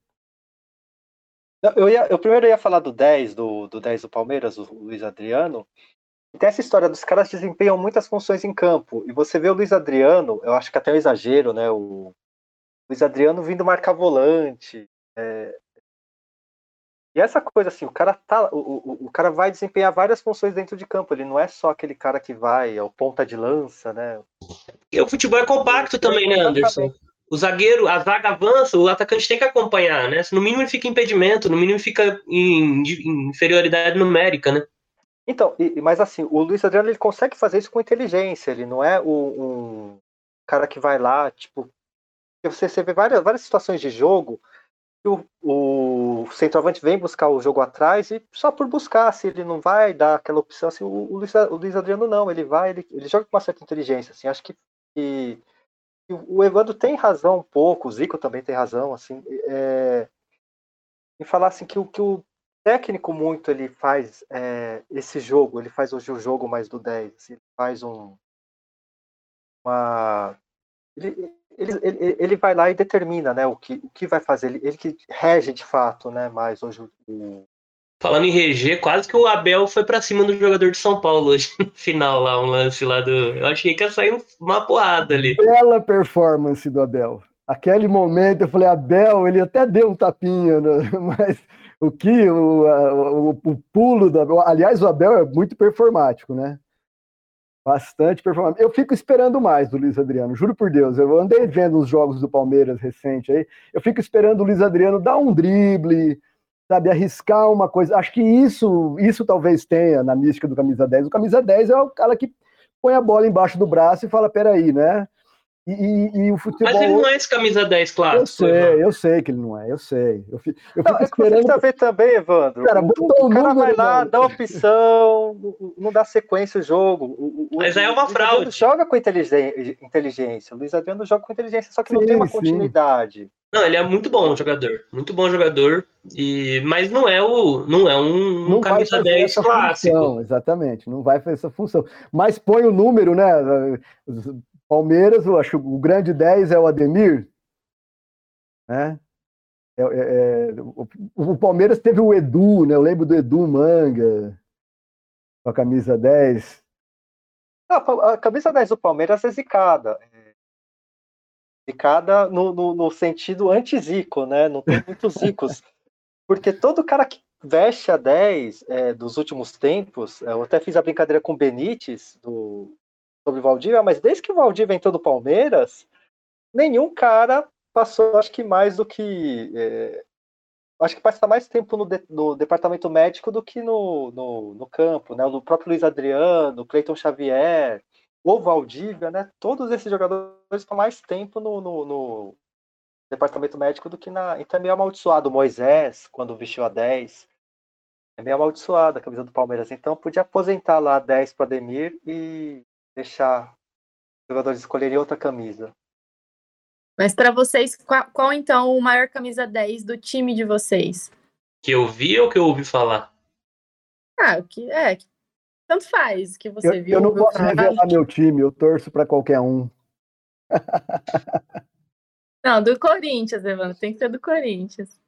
Eu, ia, eu primeiro ia falar do 10, do, do 10 do Palmeiras, o Luiz Adriano. Tem essa história dos caras desempenham muitas funções em campo. E você vê o Luiz Adriano, eu acho que até é um exagero, né? O Luiz Adriano vindo marcar volante. É, E essa coisa assim, o cara tá, o, o, o cara vai desempenhar várias funções dentro de campo. Ele não é só aquele cara que vai, é o ponta de lança, né? E o futebol é compacto também, né, Anderson? O zagueiro, a zaga avança, o atacante tem que acompanhar, né? No mínimo ele fica impedimento, no mínimo fica em, em inferioridade numérica, né? Então, e, mas assim, o Luiz Adriano ele consegue fazer isso com inteligência. Ele não é o, um cara que vai lá, tipo, você, você vê várias, várias situações de jogo o, o centroavante vem buscar o jogo atrás e só por buscar, se ele não vai dar aquela opção, assim, o, o, Luiz, o Luiz Adriano não, ele vai, ele, ele joga com uma certa inteligência, assim, acho que, que, que o Evandro tem razão um pouco, o Zico também tem razão, assim, é, em falar assim que o que o técnico muito ele faz é, esse jogo, ele faz hoje o jogo mais do 10, assim, ele faz um uma ele, ele, ele, ele vai lá e determina né, o, que, o que vai fazer, ele, ele que rege de fato, né? Mais hoje o. Falando em reger, quase que o Abel foi para cima do jogador de São Paulo hoje no final lá, um lance lá do. Eu achei que ia sair uma porrada ali. Bela performance do Abel. Aquele momento eu falei, Abel, ele até deu um tapinha, né? mas o que? O, o, o pulo Abel. Aliás, o Abel é muito performático, né? Bastante performante. Eu fico esperando mais do Luiz Adriano, juro por Deus. Eu andei vendo os jogos do Palmeiras recente aí. Eu fico esperando o Luiz Adriano dar um drible, sabe, arriscar uma coisa. Acho que isso, isso talvez tenha na mística do camisa 10. O camisa 10 é o cara que põe a bola embaixo do braço e fala: peraí, né? E, e, e, o futebol. Mas ele não é esse camisa 10, claro. Eu sei, eu sei que ele não é, eu sei. Eu fico, eu fico não, esperando. Você ver também, Evandro. Cara, o, o, o cara vai lá, dá opção, não dá sequência o jogo. O, Mas aí é uma fraude. joga com inteligência. O Luiz Adriano joga com inteligência, só que sim, não tem uma continuidade. Não, ele é muito bom jogador, muito bom jogador, e mas não é o não é um, não camisa 10 clássico. Função, exatamente, não vai fazer essa função. Mas põe o número, né? Palmeiras, eu acho o grande 10 é o Ademir, né? É, é, é, o, o, Palmeiras teve o Edu, né? Eu lembro do Edu Manga, com a camisa 10. a camisa 10 do Palmeiras é zicada. É zicada no, no, no sentido anti-zico, né? Não tem muitos zicos. Porque todo cara que veste a 10 é, dos últimos tempos, eu até fiz a brincadeira com o Benítez, do, sobre o Valdívia, mas desde que o Valdívia entrou no Palmeiras, nenhum cara passou, acho que mais do que. É, acho que passa mais tempo no, de, no, departamento médico do que no, no, no campo, né? O próprio Luiz Adriano, Cleiton Xavier, o Valdívia, né? Todos esses jogadores estão mais tempo no, no, no departamento médico do que na. Então é meio amaldiçoado. O Moisés, quando vestiu a 10, é meio amaldiçoado a camisa do Palmeiras. Então podia aposentar lá a 10 para Ademir e deixar os jogadores escolherem outra camisa. Mas para vocês, qual, qual, então o maior camisa 10 do time de vocês? Que eu vi ou que eu ouvi falar? Ah, que é, tanto faz que você eu, viu. Eu não posso falar. revelar meu time, eu torço para qualquer um. não, do Corinthians, Evandro, tem que ser do Corinthians.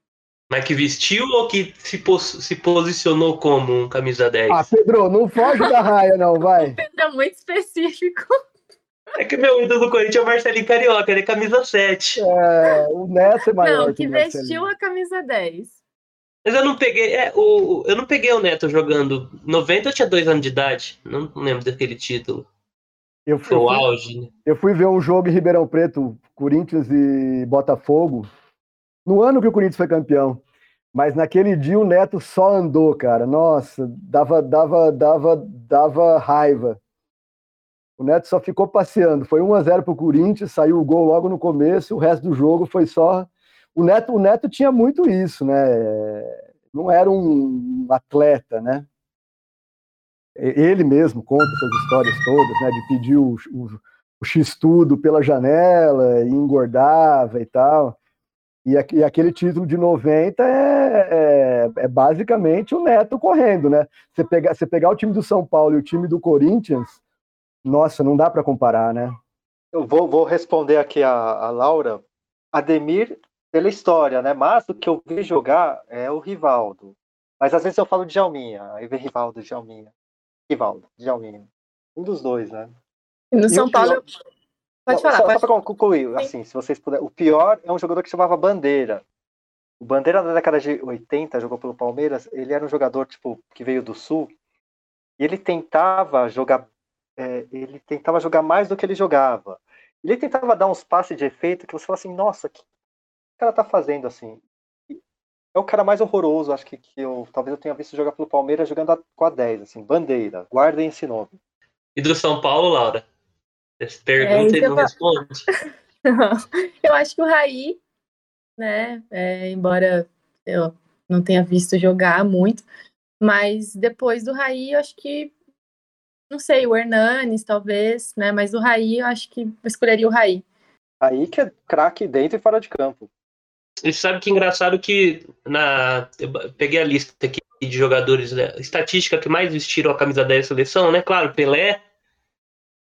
Mas que vestiu ou que se, pos se posicionou como um camisa 10? Ah, Pedro, não foge da raia, não, vai. Pedro é muito específico. É que meu ídolo do Corinthians é o Marcelinho Carioca, ele é camisa 7. É, o Neto é maior. Não, que, que vestiu a camisa 10. Mas eu não peguei. É, o, eu não peguei o Neto jogando. 90 eu tinha dois anos de idade. Não lembro daquele título. Eu fui, o auge, né? Eu fui ver um jogo em Ribeirão Preto, Corinthians e Botafogo no ano que o Corinthians foi campeão. Mas naquele dia o Neto só andou, cara. Nossa, dava, dava, dava, dava raiva. O Neto só ficou passeando. Foi 1 a 0 para o Corinthians, saiu o gol logo no começo. O resto do jogo foi só. O Neto, o Neto tinha muito isso, né? Não era um atleta, né? Ele mesmo conta essas histórias todas, né? De pedir o, o, o x-tudo pela janela e engordava e tal. E, e aquele título de 90 é, é, é, basicamente o Neto correndo, né? Você pegar, você pegar o time do São Paulo e o time do Corinthians, nossa, não dá para comparar, né? Eu vou, vou responder aqui a, a Laura. Ademir, pela história, né? Mas o que eu vi jogar é o Rivaldo. Mas às vezes eu falo de Jalminha, aí vem Rivaldo, Jalminha. Rivaldo, Jalminha. Um dos dois, né? no e São Paulo, Pode falar. Só, pode... só para concluir, assim, se vocês puderem. O pior é um jogador que chamava Bandeira. O Bandeira na década de 80 jogou pelo Palmeiras, ele era um jogador tipo que veio do Sul e ele tentava jogar é, ele tentava jogar mais do que ele jogava. Ele tentava dar uns passes de efeito que você fala assim, nossa, o que o cara tá fazendo assim? É o cara mais horroroso, acho que, que eu talvez eu tenha visto jogar pelo Palmeiras jogando a, com a 10, assim, bandeira. Guardem esse nome. E do São Paulo, Laura? Essa pergunta é, e não responde. eu acho que o Raí, né, é, embora eu não tenha visto jogar muito, mas depois do Raí, eu acho que não sei, o Hernanes, talvez, né? Mas o Raí, eu acho que eu escolheria o Raí. Raí que é craque dentro e fora de campo. E sabe que engraçado que na eu peguei a lista aqui de jogadores, né, estatística que mais vestiram a camisa 10 da seleção, né? Claro, Pelé,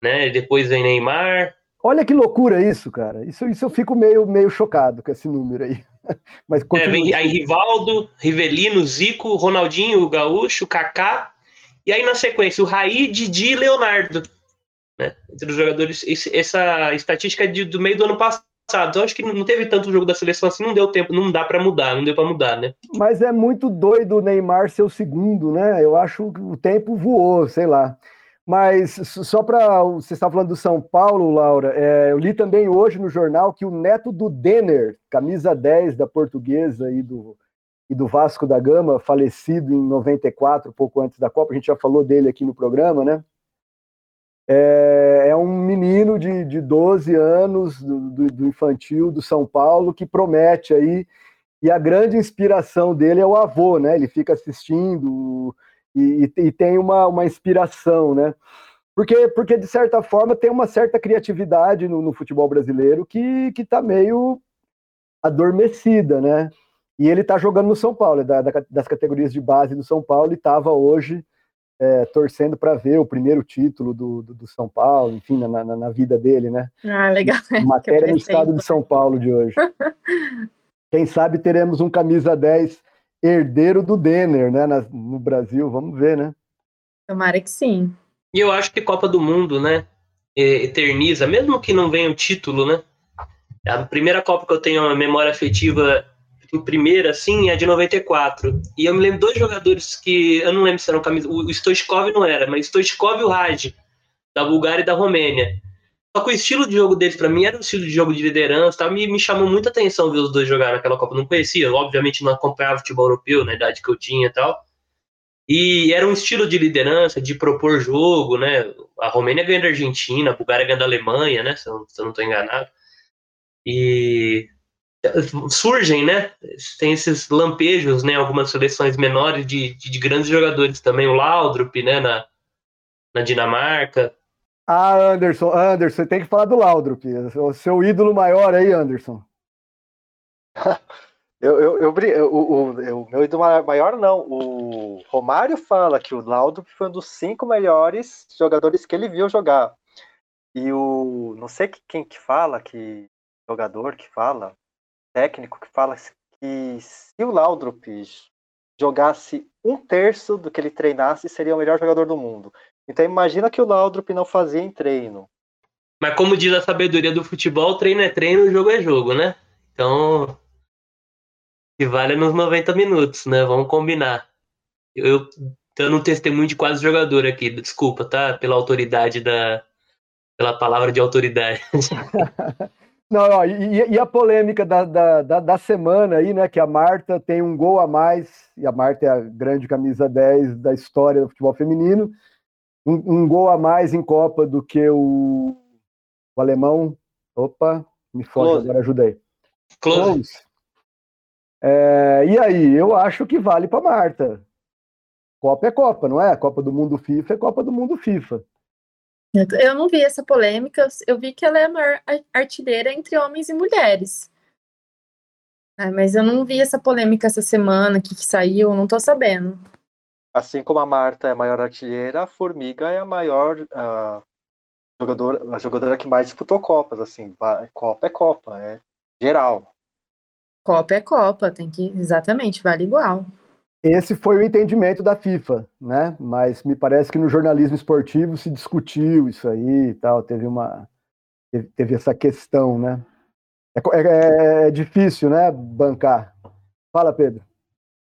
né? Depois vem Neymar. Olha que loucura isso, cara. Isso, isso eu fico meio, meio chocado com esse número aí. Mas é, vem aí Rivaldo, Rivelino, Zico, Ronaldinho, Gaúcho, Kaká, e aí na sequência o Raí, Didi e Leonardo. Né? Entre os jogadores, esse, essa estatística é de, do meio do ano passado. Eu acho que não teve tanto jogo da seleção assim, não deu tempo, não dá para mudar, não deu para mudar, né? Mas é muito doido o Neymar ser o segundo, né? Eu acho que o tempo voou, sei lá. Mas só para. Você está falando do São Paulo, Laura. É, eu li também hoje no jornal que o neto do Denner, camisa 10 da portuguesa e do, e do Vasco da Gama, falecido em 94, pouco antes da Copa, a gente já falou dele aqui no programa, né? É, é um menino de, de 12 anos, do, do, do infantil, do São Paulo, que promete aí. E a grande inspiração dele é o avô, né? Ele fica assistindo e, e, tem uma, uma inspiração, né? Porque, porque, de certa forma, tem uma certa criatividade no, no futebol brasileiro que está meio adormecida, né? E ele está jogando no São Paulo, da, da, das categorias de base do São Paulo, e estava hoje é, torcendo para ver o primeiro título do, do, do São Paulo, enfim, na, na, na, vida dele, né? Ah, legal. Matéria no estado de São Paulo de hoje. Quem sabe teremos um camisa 10 herdeiro do Denner, né, no Brasil, vamos ver, né? Tomara que sim. E eu acho que Copa do Mundo, né, eterniza, mesmo que não venha o título, né? A primeira Copa que eu tenho uma memória afetiva em primeira, assim, é de 94. E eu me lembro dois jogadores que, eu não lembro se eram camisa, o Stoichkov não era, mas Stoichkov e o Raj, da Bulgária e da Romênia. Só que o estilo de jogo deles, para mim, era um estilo de jogo de liderança, tá? me, me chamou muita atenção ver os dois jogar naquela Copa. Não conhecia, obviamente não acompanhava futebol europeu, na idade que eu tinha e tal. E era um estilo de liderança, de propor jogo, né? A Romênia ganha da Argentina, a Bulgária ganha da Alemanha, né? Se eu, se eu não estou enganado. E surgem, né? Tem esses lampejos, né? Algumas seleções menores de, de, de grandes jogadores também, o Laudrup, né? Na, na Dinamarca. Ah, Anderson, Anderson, tem que falar do Laudrup, o seu ídolo maior aí, Anderson. eu, eu, eu, o, o, meu ídolo maior não, o Romário fala que o Laudrup foi um dos cinco melhores jogadores que ele viu jogar. E o, não sei quem que fala, que jogador que fala, técnico que fala que se o Laudrup jogasse um terço do que ele treinasse, seria o melhor jogador do mundo. Então imagina que o Laudrup não fazia em treino. Mas como diz a sabedoria do futebol, treino é treino, jogo é jogo, né? Então, que vale nos 90 minutos, né? Vamos combinar. Eu, eu não testemunho de quase jogador aqui, desculpa, tá? Pela autoridade da. pela palavra de autoridade. Não, ó, e, e, a polêmica da, da, da, da, semana aí, né? Que a Marta tem um gol a mais, e a Marta é a grande camisa 10 da história do futebol feminino, um, um gol a mais em Copa do que o, o alemão. Opa, me foge, agora ajudei. Close. Close. É, e aí, eu acho que vale para Marta. Copa é Copa, não é? Copa do Mundo FIFA é Copa do Mundo FIFA. Eu não vi essa polêmica, eu vi que ela é a maior artilheira entre homens e mulheres. É, mas eu não vi essa polêmica essa semana que, que saiu, não tô sabendo. Assim como a Marta é a maior artilheira, a Formiga é a maior uh, jogadora, a jogadora que mais disputou Copas. Assim, Copa é Copa, é geral. Copa é Copa, tem que. Exatamente, vale igual. Esse foi o entendimento da FIFA, né? Mas me parece que no jornalismo esportivo se discutiu isso aí e tal, teve uma teve essa questão, né? É, é, é difícil, né? Bancar Fala, Pedro.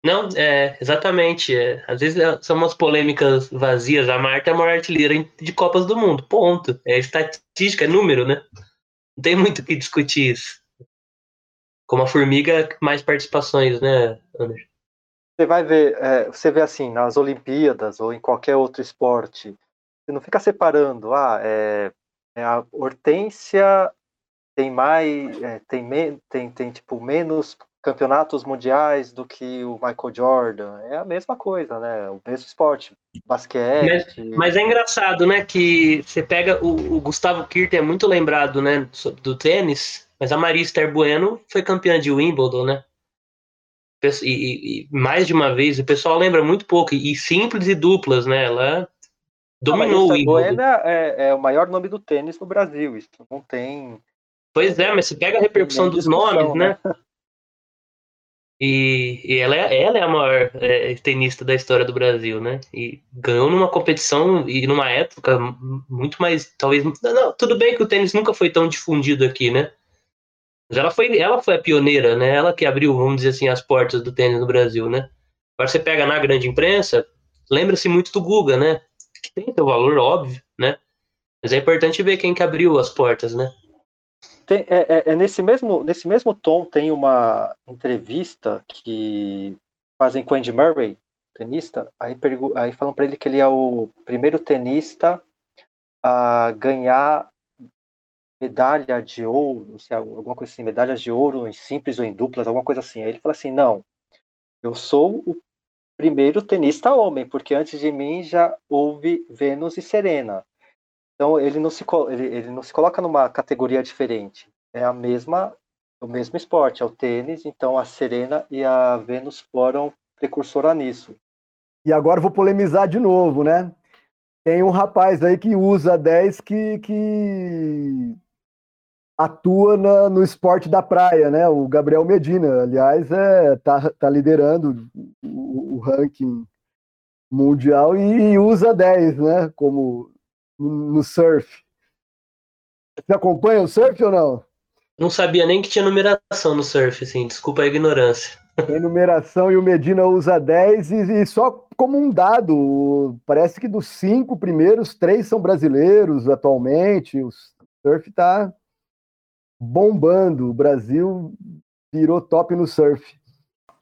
Não, é, exatamente. É, às vezes é, são umas polêmicas vazias. A Marta é a maior artilheira de Copas do Mundo. Ponto. É estatística, é número, né? Não tem muito o que discutir isso. Como a formiga, mais participações, né, Anderson? Você vai ver, é, você vê assim, nas Olimpíadas ou em qualquer outro esporte, você não fica separando, ah, é, é a Hortência tem mais, é, tem, tem, tem tipo menos campeonatos mundiais do que o Michael Jordan. É a mesma coisa, né? O mesmo esporte, basquete. Mas, mas é engraçado, né? Que você pega o, o Gustavo Kirten é muito lembrado, né? Do tênis, mas a Maria Esther Bueno foi campeã de Wimbledon, né? E, e, e, mais de uma vez, o pessoal lembra muito pouco, e simples e duplas, né? Ela dominou o Wimbledon. Bueno é, é o maior nome do tênis no Brasil, isso não tem. Pois é, mas você pega a repercussão dos nomes, né? né? E, e ela, é, ela é a maior é, tenista da história do Brasil, né? E ganhou numa competição e numa época muito mais, talvez. Não, tudo bem que o tênis nunca foi tão difundido aqui, né? Mas ela foi, ela foi a pioneira, né? Ela que abriu, vamos dizer assim, as portas do tênis no Brasil, né? Agora você pega na grande imprensa, lembra-se muito do Guga, né? Que tem seu valor, óbvio, né? Mas é importante ver quem que abriu as portas, né? Tem, é, é, é, nesse, mesmo, nesse mesmo tom tem uma entrevista que fazem com Andy Murray, tenista, aí, aí falam para ele que ele é o primeiro tenista a ganhar medalha de ouro, sei, alguma coisa assim, medalhas de ouro em simples ou em duplas, alguma coisa assim. Aí ele fala assim, não, eu sou o primeiro tenista homem, porque antes de mim já houve Vênus e Serena. Então ele não se ele, ele não se coloca numa categoria diferente. É a mesma o mesmo esporte, é o tênis. Então a Serena e a Vênus foram precursora nisso. E agora vou polemizar de novo, né? Tem um rapaz aí que usa 10 que, que atua na, no esporte da praia, né? O Gabriel Medina, aliás, é, tá, tá liderando o, o ranking mundial e, e, usa 10, né? Como no surf. Você acompanha o surf ou não? Não sabia nem que tinha numeração no surf, assim, desculpa a ignorância. Tem numeração e o Medina usa 10 e, e, só como um dado, parece que dos cinco primeiros, três são brasileiros atualmente. O surf está bombando. O Brasil virou top no surf.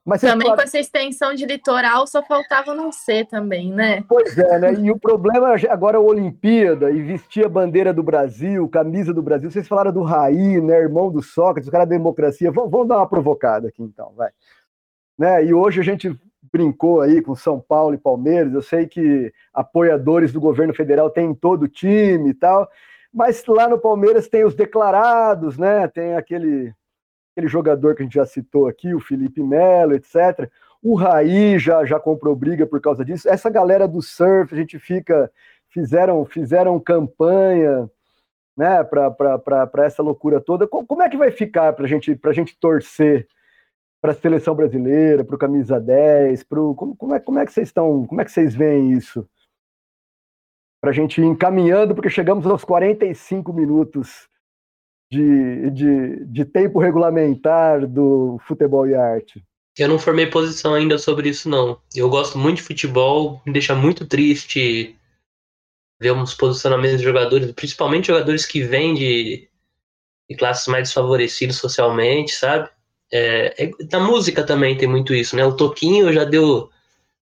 Mas também com essa extensão de litoral só faltava não ser também, né? Pois é, né? E o problema agora é a Olimpíada e vestir a bandeira do Brasil, camisa do Brasil. Vocês falaram do Raí, né? Irmão do Sócrates, o cara da democracia. Vamos, vamos dar uma provocada aqui então, vai. Né? E hoje a gente brincou aí com São Paulo e Palmeiras. Eu sei que apoiadores do governo federal têm todo o time e tal, mas lá no Palmeiras tem os declarados, né? Tem aquele aquele jogador que a gente já citou aqui, o Felipe Melo, etc. O Raí já, já comprou briga por causa disso. Essa galera do surf, a gente fica. Fizeram, fizeram campanha né, para essa loucura toda. Como é que vai ficar para gente, a gente torcer para a seleção brasileira, para o camisa 10? Pro, como, como, é, como é que vocês estão? Como é que vocês veem isso? Para a gente ir encaminhando, porque chegamos aos 45 minutos de, de, de tempo regulamentar do futebol e arte? Eu não formei posição ainda sobre isso, não. Eu gosto muito de futebol, me deixa muito triste ver uns posicionamentos de jogadores, principalmente jogadores que vêm de, de classes mais desfavorecidas socialmente, sabe? É, é, na música também tem muito isso, né? O Toquinho já deu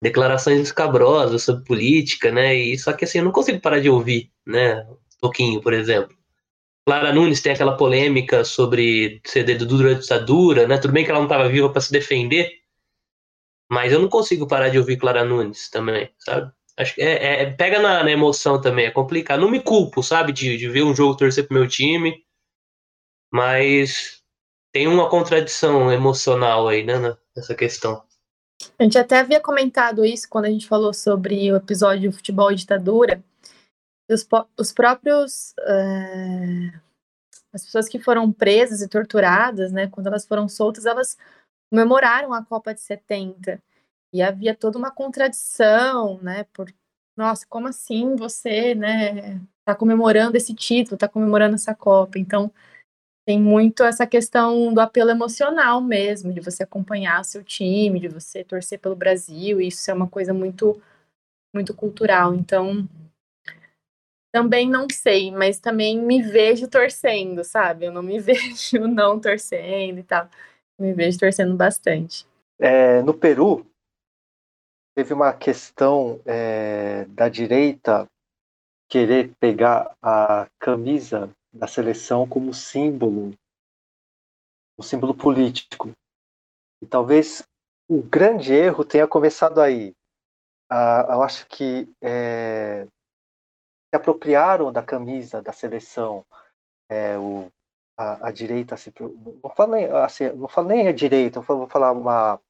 declarações escabrosas sobre política, né? E só que assim, eu não consigo parar de ouvir, né? Toquinho, por exemplo. Clara Nunes tem aquela polêmica sobre ser dedo durante a ditadura, né? Tudo bem que ela não estava viva para se defender, mas eu não consigo parar de ouvir Clara Nunes também, sabe? Acho que é, é pega na, na, emoção também, é complicado. Não me culpo, sabe, de, de ver um jogo torcer pro meu time, mas tem uma contradição emocional aí, né, nessa questão. A gente até havia comentado isso quando a gente falou sobre o episódio Futebol e Ditadura, os, os próprios. É, as pessoas que foram presas e torturadas, né, quando elas foram soltas, elas comemoraram a Copa de 70. E havia toda uma contradição, né, por, nossa, como assim você, né, tá comemorando esse título, tá comemorando essa Copa? Então, tem muito essa questão do apelo emocional mesmo, de você acompanhar seu time, de você torcer pelo Brasil, e isso é uma coisa muito muito cultural. Então, também não sei, mas também me vejo torcendo, sabe? Eu não me vejo não torcendo e tal. Me vejo torcendo bastante. É, no Peru, teve uma questão é, da direita querer pegar a camisa da seleção como símbolo, um símbolo político. E talvez o grande erro tenha começado aí. Ah, eu acho que é, se apropriaram da camisa da seleção. É, o, a, a, direita se não falo nem assim, não falo nem a direita, eu vou falar uma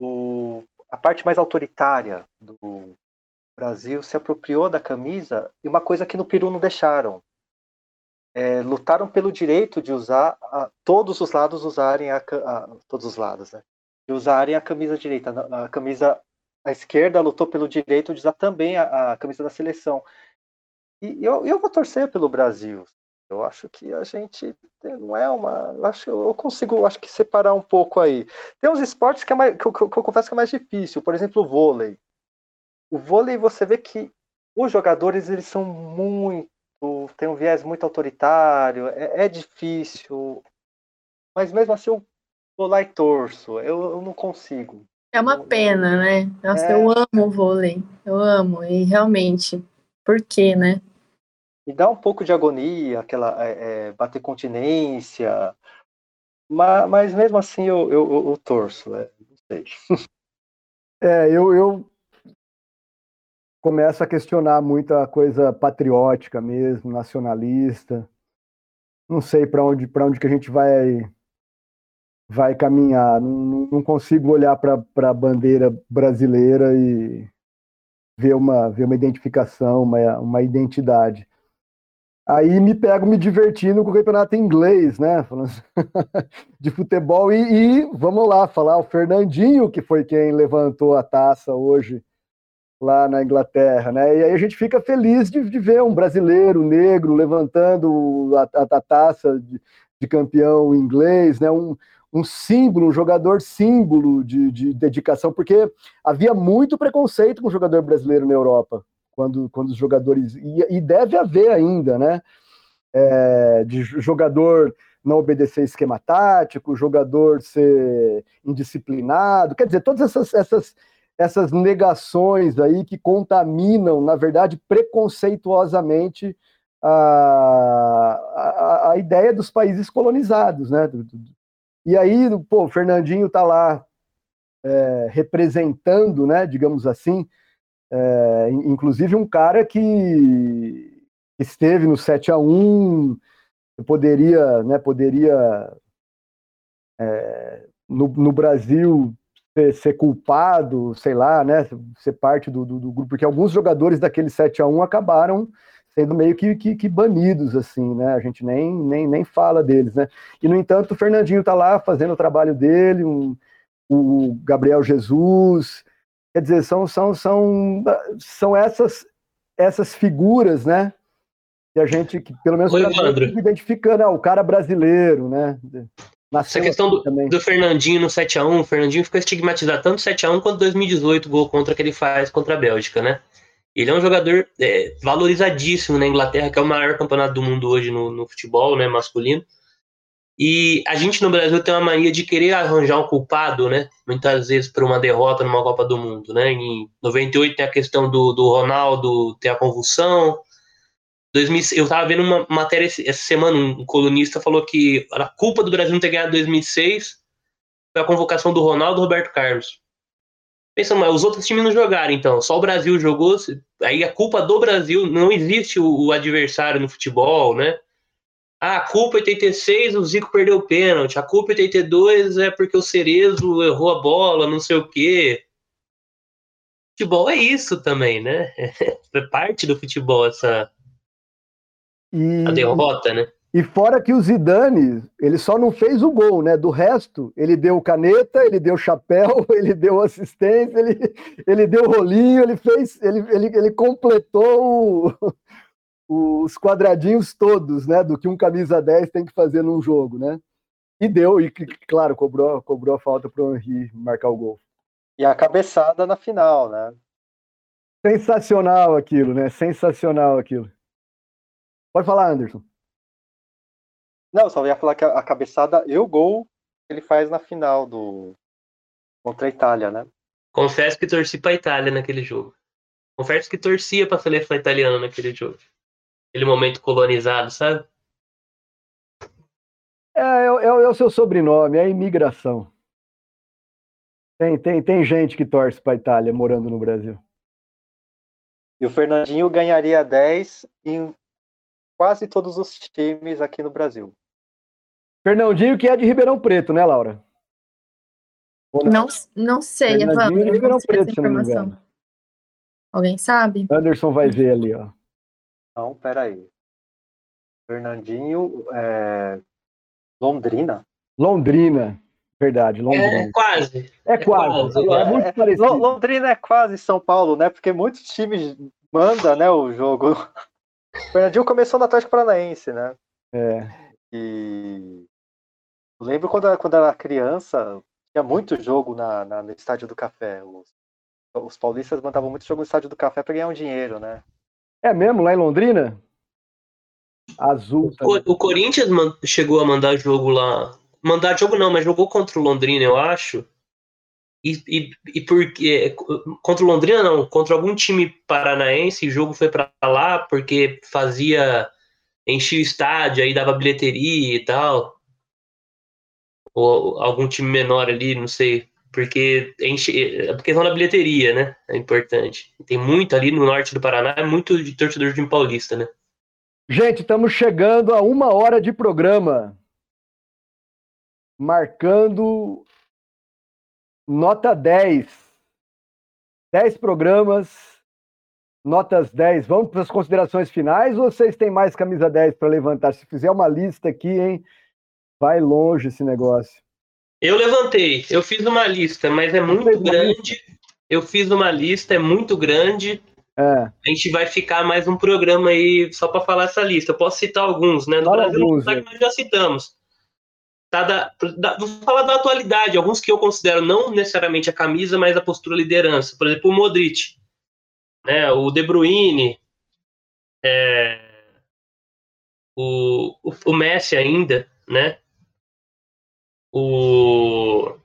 o, a parte mais autoritária do Brasil se apropriou da camisa e uma coisa que no Peru não deixaram é, lutaram pelo direito de usar a, todos os lados usarem a, a, todos os lados né de usarem a camisa direita a camisa a esquerda lutou pelo direito de usar também a, a camisa da seleção. E eu, eu vou torcer pelo Brasil. Eu acho que a gente não é uma. Eu acho eu consigo acho que separar um pouco aí. Tem uns esportes que, é mais, que, eu, que eu confesso que é mais difícil. Por exemplo, o vôlei. O vôlei você vê que os jogadores eles são muito. tem um viés muito autoritário, é, é difícil. Mas mesmo assim eu vou lá e torço. Eu, eu não consigo. É uma pena, né? Nossa, é. eu amo o vôlei. Eu amo. E realmente, por quê, né? E dá um pouco de agonia, aquela é, é, bater continência. Mas, mas, mesmo assim eu, eu, eu torço, né? Não sei. É, eu, eu começo a questionar muita coisa patriótica mesmo, nacionalista. Não sei para onde, onde que a gente vai vai caminhar. Não, não consigo olhar para a bandeira brasileira e ver uma, ver uma identificação, uma, uma identidade. Aí me pego me divertindo com o campeonato inglês, né? de futebol. E, e, vamos lá falar o Fernandinho, que foi quem levantou a taça hoje lá na Inglaterra, né? E aí a gente fica feliz de, de ver um brasileiro negro levantando a, a, a taça de, de, campeão inglês, né? Um, um símbolo, um jogador símbolo de, de, dedicação, porque havia muito preconceito com o jogador brasileiro na Europa, quando, quando os jogadores. E, e deve haver ainda, né? É, de jogador não obedecer esquema tático, jogador ser indisciplinado, quer dizer, todas essas, essas, essas negações aí que contaminam, na verdade, preconceituosamente a, a, a ideia dos países colonizados, né? Do, do, e aí, pô, o Fernandinho tá lá é, representando, né, digamos assim, é, inclusive um cara que esteve no 7 a 1 poderia, né, poderia é, no, no, Brasil ser, ser, culpado, sei lá, né, ser parte do, do, do, grupo, porque alguns jogadores daquele 7 a 1 acabaram sendo meio que, que, que, banidos, assim, né? A gente nem, nem, nem fala deles, né? E, no entanto, o Fernandinho tá lá fazendo o trabalho dele, um, o Gabriel Jesus, quer dizer, são, são, são, são essas, essas figuras, né? Que a gente, que, pelo menos, Oi, identificando, ah, o cara brasileiro, né? Nasceu Essa questão do, do, Fernandinho no 7x1, o Fernandinho ficou estigmatizado tanto 7x1 quanto 2018, gol contra que ele faz contra a Bélgica, né? Ele é um jogador é, valorizadíssimo na Inglaterra, que é o maior campeonato do mundo hoje no, no, futebol né, masculino. E a gente no Brasil tem uma mania de querer arranjar um culpado, né? Muitas vezes por uma derrota numa Copa do Mundo, né? Em 98 tem a questão do, do Ronaldo ter a convulsão. 2000, eu estava vendo uma matéria essa semana, um colunista falou que a culpa do Brasil não ter ganhado 2006 foi a convocação do Ronaldo e Roberto Carlos. Pensando, mas os outros times não jogaram, então. Só o Brasil jogou. Aí a culpa do Brasil, não existe o, o adversário no futebol, né? Ah, a culpa é 86, o Zico perdeu o pênalti. A culpa é 82 é porque o Cerezo errou a bola, não sei o quê. Futebol é isso também, né? É parte do futebol essa e... a derrota, né? E fora que o Zidane, ele só não fez o gol, né? Do resto, ele deu caneta, ele deu chapéu, ele deu assistência, ele, ele deu rolinho, ele fez, ele, ele, ele completou o, os quadradinhos todos, né, do que um camisa 10 tem que fazer num jogo, né? E deu, e claro, cobrou, cobrou a falta para o Henry marcar o gol. E a cabeçada na final, né? Sensacional aquilo, né? Sensacional aquilo. Pode falar, Anderson. Não, só ia falar que a cabeçada e o gol ele faz na final do contra a Itália, né? Confesso que torci para a Itália naquele jogo. Confesso que torcia para a seleção italiana naquele jogo. Aquele momento colonizado, sabe? É, é, é, é o seu sobrenome, é a imigração. Tem, tem, tem gente que torce para a Itália morando no Brasil. E o Fernandinho ganharia 10 em quase todos os times aqui no Brasil. Fernandinho, que é de Ribeirão Preto, né, Laura? Não, não sei, Fernandinho de Ribeirão Preto, se não me engano. Alguém sabe? Anderson vai ver ali, ó. Não, peraí. Fernandinho, é... Londrina? Londrina, verdade, Londrina. É quase. É, é quase, quase. É, muito parecido. Londrina é quase São Paulo, né? Porque muitos times mandam, né, o jogo. O Fernandinho começou no Atlético Paranaense, né? É. E lembro quando, quando era criança, tinha muito jogo na, na, no Estádio do Café. Os, os paulistas mandavam muito jogo no Estádio do Café para ganhar um dinheiro, né? É mesmo, lá em Londrina? Azul. O, o Corinthians chegou a mandar jogo lá. Mandar jogo não, mas jogou contra o Londrina, eu acho. E, e, e porque contra o Londrina não, contra algum time paranaense, o jogo foi para lá porque fazia enchia o estádio, aí dava bilheteria e tal. Ou algum time menor ali, não sei. Porque enche, é porque da bilheteria, né? É importante. Tem muito ali no norte do Paraná, é muito de torcedor de paulista, né? Gente, estamos chegando a uma hora de programa. Marcando nota 10. 10 programas, notas 10. Vamos para as considerações finais ou vocês têm mais camisa 10 para levantar? Se fizer uma lista aqui, hein? Vai longe esse negócio. Eu levantei, eu fiz uma lista, mas é muito grande. Eu fiz uma lista, é muito grande. É. A gente vai ficar mais um programa aí só para falar essa lista. Eu posso citar alguns, né? No Brasil, alguns, nós já citamos. Tá da, da, vou falar da atualidade, alguns que eu considero não necessariamente a camisa, mas a postura liderança. Por exemplo, o Modric, né? o De Bruyne, é, o, o, Messi ainda, né? O.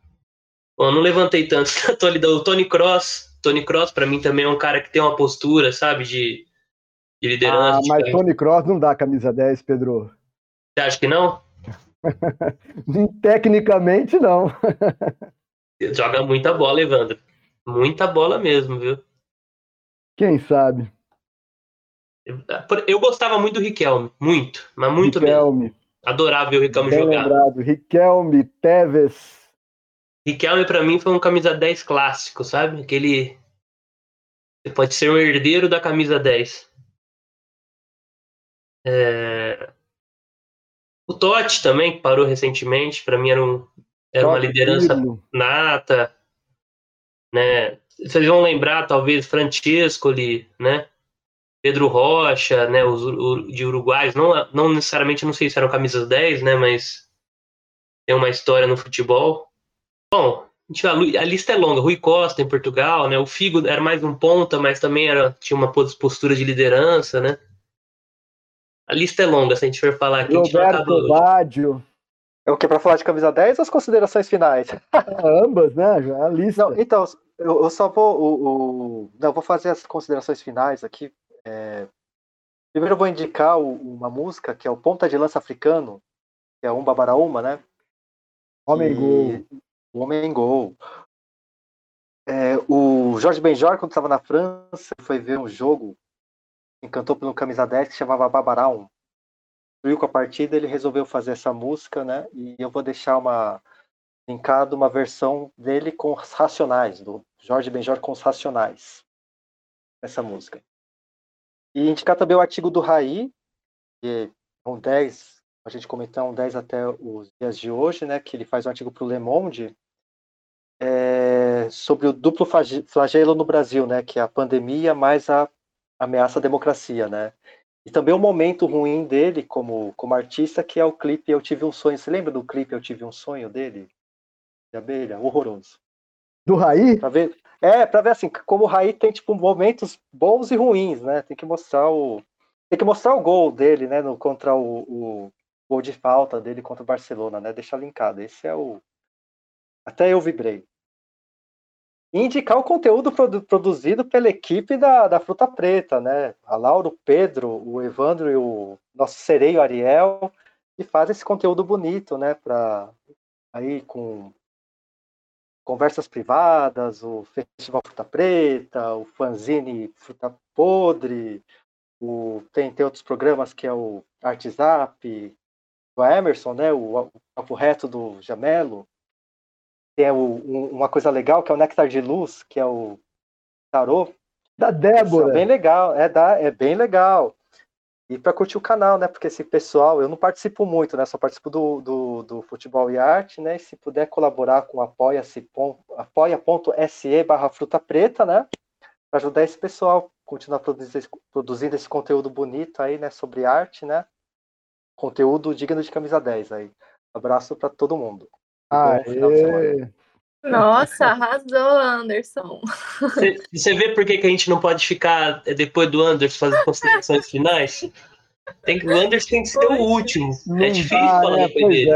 Eu não levantei tanto. O Tony Cross Tony Cross, para mim, também é um cara que tem uma postura, sabe, de, de liderança. Ah, mas de... Tony Cross não dá camisa 10, Pedro. Você acha que não? Tecnicamente, não. Joga muita bola, Evandro. Muita bola mesmo, viu? Quem sabe? Eu gostava muito do Riquelme, muito, mas muito Riquelme. mesmo. Adorava ver o Riquelme Bem jogar. Lembrado. Riquelme, Tevez, Riquelme para mim foi um camisa 10 clássico, sabe? Aquele você pode ser um herdeiro da camisa 10. É... O Totti também, que parou recentemente, para mim era, um, era uma liderança nata. Né? Vocês vão lembrar, talvez, Francesco ali, né? Pedro Rocha, né? Os de uruguais, não, não necessariamente, não sei se eram camisas 10, né? Mas tem uma história no futebol. Bom, a lista é longa. Rui Costa em Portugal, né? O Figo era mais um ponta, mas também era, tinha uma postura de liderança, né? A lista é longa, se a gente for falar aqui. Roberto Baggio. É o que? Para falar de camisa 10 ou as considerações finais? Ambas, né? Já a lista. Não, então, eu, eu, só vou. O, o, não, vou fazer as considerações finais aqui. É... Primeiro eu vou indicar o, uma música que é o Ponta de Lança Africano, que é um Babaraúma, né? Homem e... Gol o Homem Gol. É, o Jorge Benjor, quando estava na França, foi ver um jogo, encantou pelo camisa 10 que chamava Babarão. Viu com a partida, ele resolveu fazer essa música, né? E eu vou deixar uma linkado uma versão dele com os Racionais, do Jorge Benjor com os Racionais. Essa música. E indicar também o artigo do Raí, que um 10, a gente comentou um 10 até os dias de hoje, né? Que ele faz um artigo para o Le Monde, é, sobre o duplo flagelo no Brasil, né, que é a pandemia mais a ameaça à democracia, né. E também o momento ruim dele como, como artista, que é o clipe Eu Tive um Sonho. Você lembra do clipe Eu Tive um Sonho dele? De abelha? Horroroso. Do Raí? Pra ver, é, pra ver assim, como o Raí tem, tipo, momentos bons e ruins, né? Tem que mostrar o. Tem que mostrar o gol dele, né? No, contra o, o gol de falta dele contra o Barcelona, né? Deixar linkado. Esse é o. Até eu vibrei e indicar o conteúdo produ produzido pela equipe da, da Fruta Preta, né? A Laura, o Pedro, o Evandro e o nosso sereio Ariel, que fazem esse conteúdo bonito, né? Para aí com conversas privadas, o Festival Fruta Preta, o fanzine Fruta Podre, o, tem, tem outros programas que é o Artzap, o Emerson, né? O, o Papo Reto do Jamelo, tem o, um, uma coisa legal que é o Nectar de Luz, que é o tarô. Da Débora. É bem legal, é, da, é bem legal. E para curtir o canal, né? Porque esse pessoal, eu não participo muito, né? Só participo do, do, do futebol e arte, né? E se puder colaborar com apoia.se apoia barra fruta preta, né? Para ajudar esse pessoal a continuar produzindo, produzindo esse conteúdo bonito aí, né? Sobre arte, né? Conteúdo digno de camisa 10 aí. Abraço para todo mundo. Aê. Nossa, arrasou, Anderson. Você vê por que, que a gente não pode ficar eh, depois do Anderson fazer considerações finais? Tem, o Anderson tem que ser o último. É não é difícil dá, falar é, depois dele.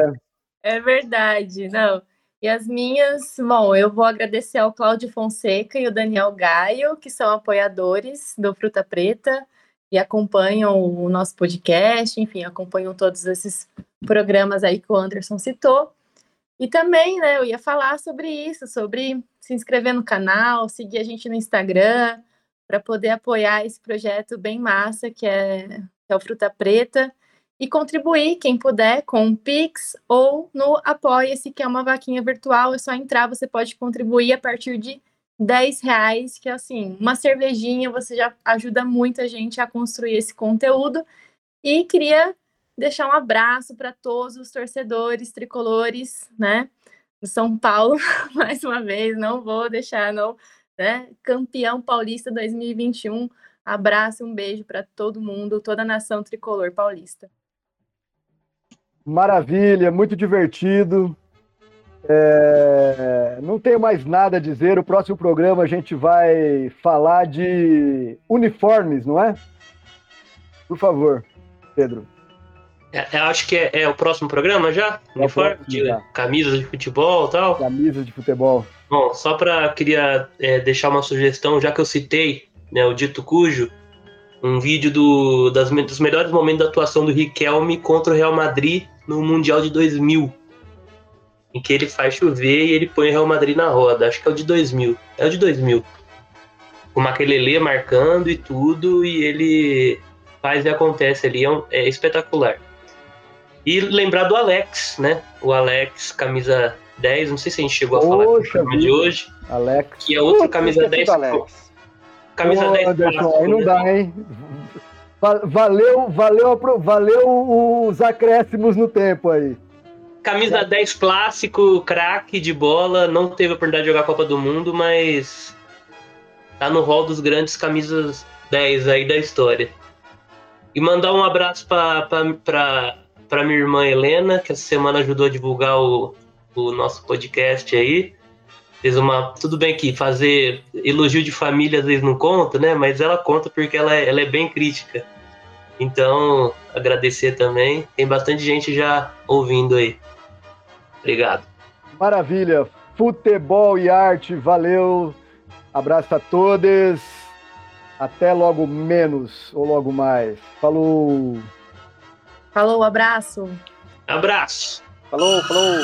É. é verdade, não. E as minhas, bom, eu vou agradecer ao Cláudio Fonseca e o Daniel Gaio, que são apoiadores do Fruta Preta e acompanham o nosso podcast, enfim, acompanham todos esses programas aí que o Anderson citou. E também, né, eu ia falar sobre isso, sobre se inscrever no canal, seguir a gente no Instagram, para poder apoiar esse projeto bem massa que é, que é o Fruta Preta e contribuir, quem puder, com o Pix ou no Apoia-se, que é uma vaquinha virtual, é só entrar, você pode contribuir a partir de 10 reais, que é assim, uma cervejinha, você já ajuda muita gente a construir esse conteúdo. E queria deixar um abraço para todos os torcedores tricolores, né? Do São Paulo, mais uma vez, não vou deixar, não, né? Campeão paulista 2021. Abraço, um beijo para todo mundo, toda a nação tricolor paulista. Maravilha, muito divertido. É, não tenho mais nada a dizer. O próximo programa a gente vai falar de uniformes, não é? Por favor, Pedro. É, eu acho que é, é, o próximo programa já? É Uniforme? De já. camisas de futebol e tal? Camisas de futebol. Bom, só para queria é, deixar uma sugestão, já que eu citei né, o Dito Cujo, um vídeo do, das, dos melhores momentos da atuação do Riquelme contra o Real Madrid no Mundial de 2000. Em que ele faz chover e ele põe o Real Madrid na roda. Acho que é o de 2000. É o de 2000. Com o Maquelele marcando e tudo, e ele faz e acontece ali. É, um, é espetacular. E lembrar do Alex, né? O Alex, camisa 10, não sei se a gente chegou a falar Poxa, no de hoje. Alex. Que é outro camisa 10. Alex. Camisa Ô, 10. Anderson, aí não né? dá, hein? Valeu, valeu, valeu os acréscimos no tempo aí. Camisa 10 clássico, craque de bola, não teve a oportunidade de jogar a Copa do Mundo, mas tá no rol dos grandes camisas 10 aí da história. E mandar um abraço para para minha irmã Helena, que essa semana ajudou a divulgar o, o nosso podcast aí. Fez uma. Tudo bem que fazer elogio de família às vezes não conta, né? Mas ela conta porque ela é, ela é bem crítica. Então, agradecer também. Tem bastante gente já ouvindo aí. Obrigado. Maravilha. Futebol e arte, valeu. Abraço a todos. Até logo menos ou logo mais. Falou. Falou, abraço. Abraço. Falou, falou.